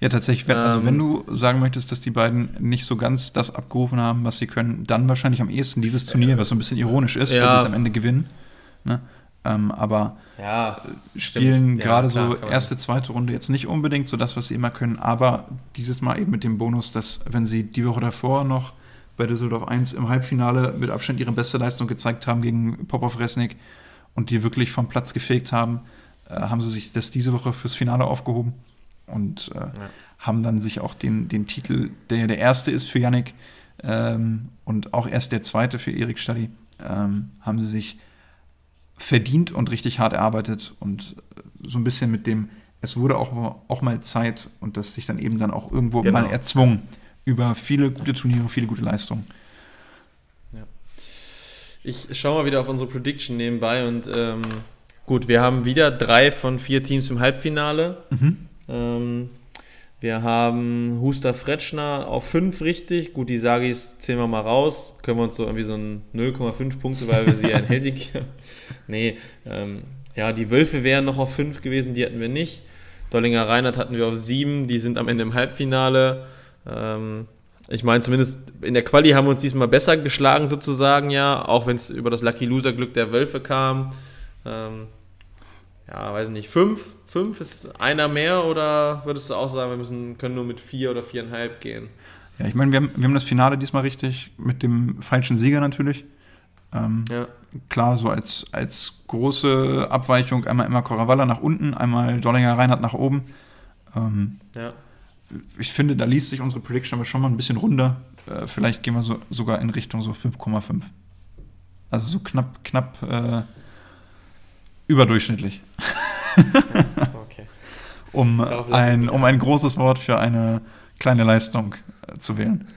Ja, tatsächlich. Wenn, also wenn ähm. du sagen möchtest, dass die beiden nicht so ganz das abgerufen haben, was sie können, dann wahrscheinlich am ehesten dieses Turnier, was so ein bisschen ironisch ist, ja. weil sie es am Ende gewinnen. Ne? Ähm, aber ja, spielen gerade ja, so erste, zweite Runde jetzt nicht unbedingt so das, was sie immer können, aber dieses Mal eben mit dem Bonus, dass wenn sie die Woche davor noch bei Düsseldorf 1 im Halbfinale mit Abstand ihre beste Leistung gezeigt haben gegen Popov Resnik und die wirklich vom Platz gefegt haben, äh, haben sie sich das diese Woche fürs Finale aufgehoben und äh, ja. haben dann sich auch den, den Titel, der der erste ist für Yannick ähm, und auch erst der zweite für Erik Stadi, ähm, haben sie sich verdient und richtig hart erarbeitet und so ein bisschen mit dem, es wurde auch, auch mal Zeit und das sich dann eben dann auch irgendwo genau. mal erzwungen über viele gute Turniere, viele gute Leistungen. Ja. Ich schaue mal wieder auf unsere Prediction nebenbei und ähm, gut, wir haben wieder drei von vier Teams im Halbfinale. Mhm. Ähm, wir haben Huster Fretschner auf 5 richtig. Gut, die Sagis zählen wir mal raus. Können wir uns so irgendwie so ein 0,5 Punkte, weil wir sie ja in Heldig. nee, ähm, ja, die Wölfe wären noch auf 5 gewesen, die hatten wir nicht. Dollinger Reinhardt hatten wir auf 7, die sind am Ende im Halbfinale. Ähm, ich meine, zumindest in der Quali haben wir uns diesmal besser geschlagen, sozusagen, ja, auch wenn es über das Lucky Loser Glück der Wölfe kam. Ähm, ja, weiß nicht, fünf? Fünf ist einer mehr oder würdest du auch sagen, wir müssen, können nur mit vier oder viereinhalb gehen? Ja, ich meine, wir haben, wir haben das Finale diesmal richtig mit dem falschen Sieger natürlich. Ähm, ja. Klar, so als, als große Abweichung einmal immer Coravalla nach unten, einmal Dollinger Reinhardt nach oben. Ähm, ja. Ich finde, da liest sich unsere Prediction aber schon mal ein bisschen runter. Äh, vielleicht gehen wir so, sogar in Richtung so 5,5. Also so knapp, knapp äh, Überdurchschnittlich. okay. um, ein, um ein großes Wort für eine kleine Leistung äh, zu wählen.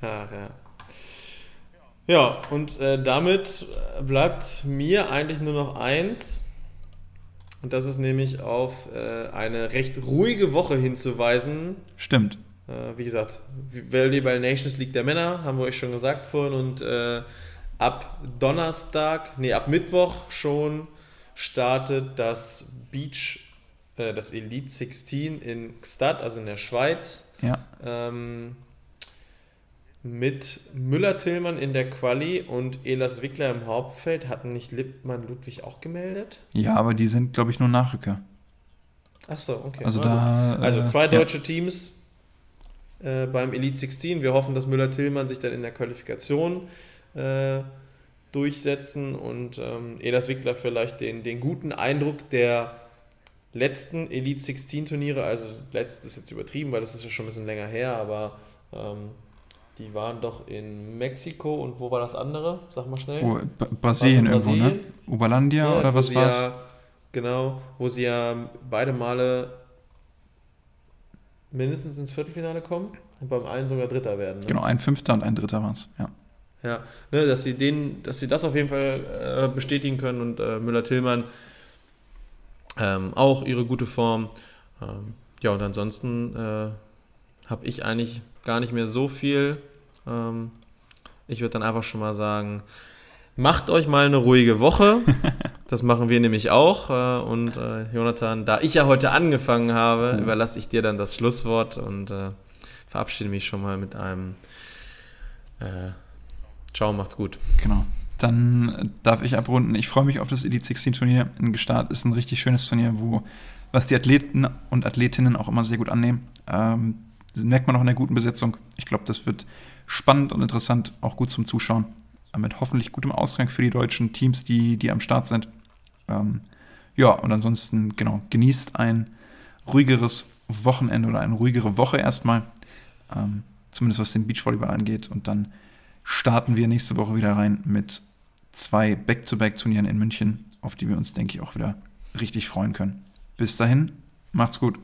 Ach, ja. Ja, und äh, damit bleibt mir eigentlich nur noch eins. Und das ist nämlich auf äh, eine recht ruhige Woche hinzuweisen. Stimmt. Äh, wie gesagt, Volleyball Nations League der Männer, haben wir euch schon gesagt vorhin. Und äh, ab Donnerstag, nee, ab Mittwoch schon startet das Beach, äh, das Elite 16 in Gstaad, also in der Schweiz. Ja. Ähm, mit Müller-Tillmann in der Quali und Elas Wickler im Hauptfeld. Hatten nicht Lippmann Ludwig auch gemeldet? Ja, aber die sind, glaube ich, nur Nachrücker. Ach so, okay. Also, da, also zwei äh, deutsche ja. Teams äh, beim Elite 16. Wir hoffen, dass Müller-Tillmann sich dann in der Qualifikation äh, durchsetzen und ähm, Elas Wickler vielleicht den, den guten Eindruck der letzten Elite 16 Turniere, also letztes ist jetzt übertrieben, weil das ist ja schon ein bisschen länger her, aber ähm, die waren doch in Mexiko und wo war das andere? Sag mal schnell. Oh, Brasilien irgendwo, ne? Uberlandia ja, oder was war's? Ja, genau, wo sie ja beide Male mindestens ins Viertelfinale kommen und beim einen sogar Dritter werden. Ne? Genau, ein Fünfter und ein Dritter war es, ja. Ja, ne, dass, sie den, dass sie das auf jeden Fall äh, bestätigen können und äh, Müller-Tillmann ähm, auch ihre gute Form. Ähm, ja, und ansonsten äh, habe ich eigentlich gar nicht mehr so viel. Ähm, ich würde dann einfach schon mal sagen, macht euch mal eine ruhige Woche. Das machen wir nämlich auch. Äh, und äh, Jonathan, da ich ja heute angefangen habe, mhm. überlasse ich dir dann das Schlusswort und äh, verabschiede mich schon mal mit einem äh, Ciao, macht's gut. Genau. Dann darf ich abrunden. Ich freue mich auf das Elite 16 Turnier in Gestart. Ist ein richtig schönes Turnier, wo was die Athleten und Athletinnen auch immer sehr gut annehmen. Ähm, merkt man auch in der guten Besetzung. Ich glaube, das wird spannend und interessant, auch gut zum Zuschauen. Mit hoffentlich gutem Ausgang für die deutschen Teams, die, die am Start sind. Ähm, ja, und ansonsten, genau, genießt ein ruhigeres Wochenende oder eine ruhigere Woche erstmal. Ähm, zumindest was den Beachvolleyball angeht. Und dann starten wir nächste Woche wieder rein mit zwei Back-to-Back-Turnieren in München, auf die wir uns, denke ich, auch wieder richtig freuen können. Bis dahin, macht's gut.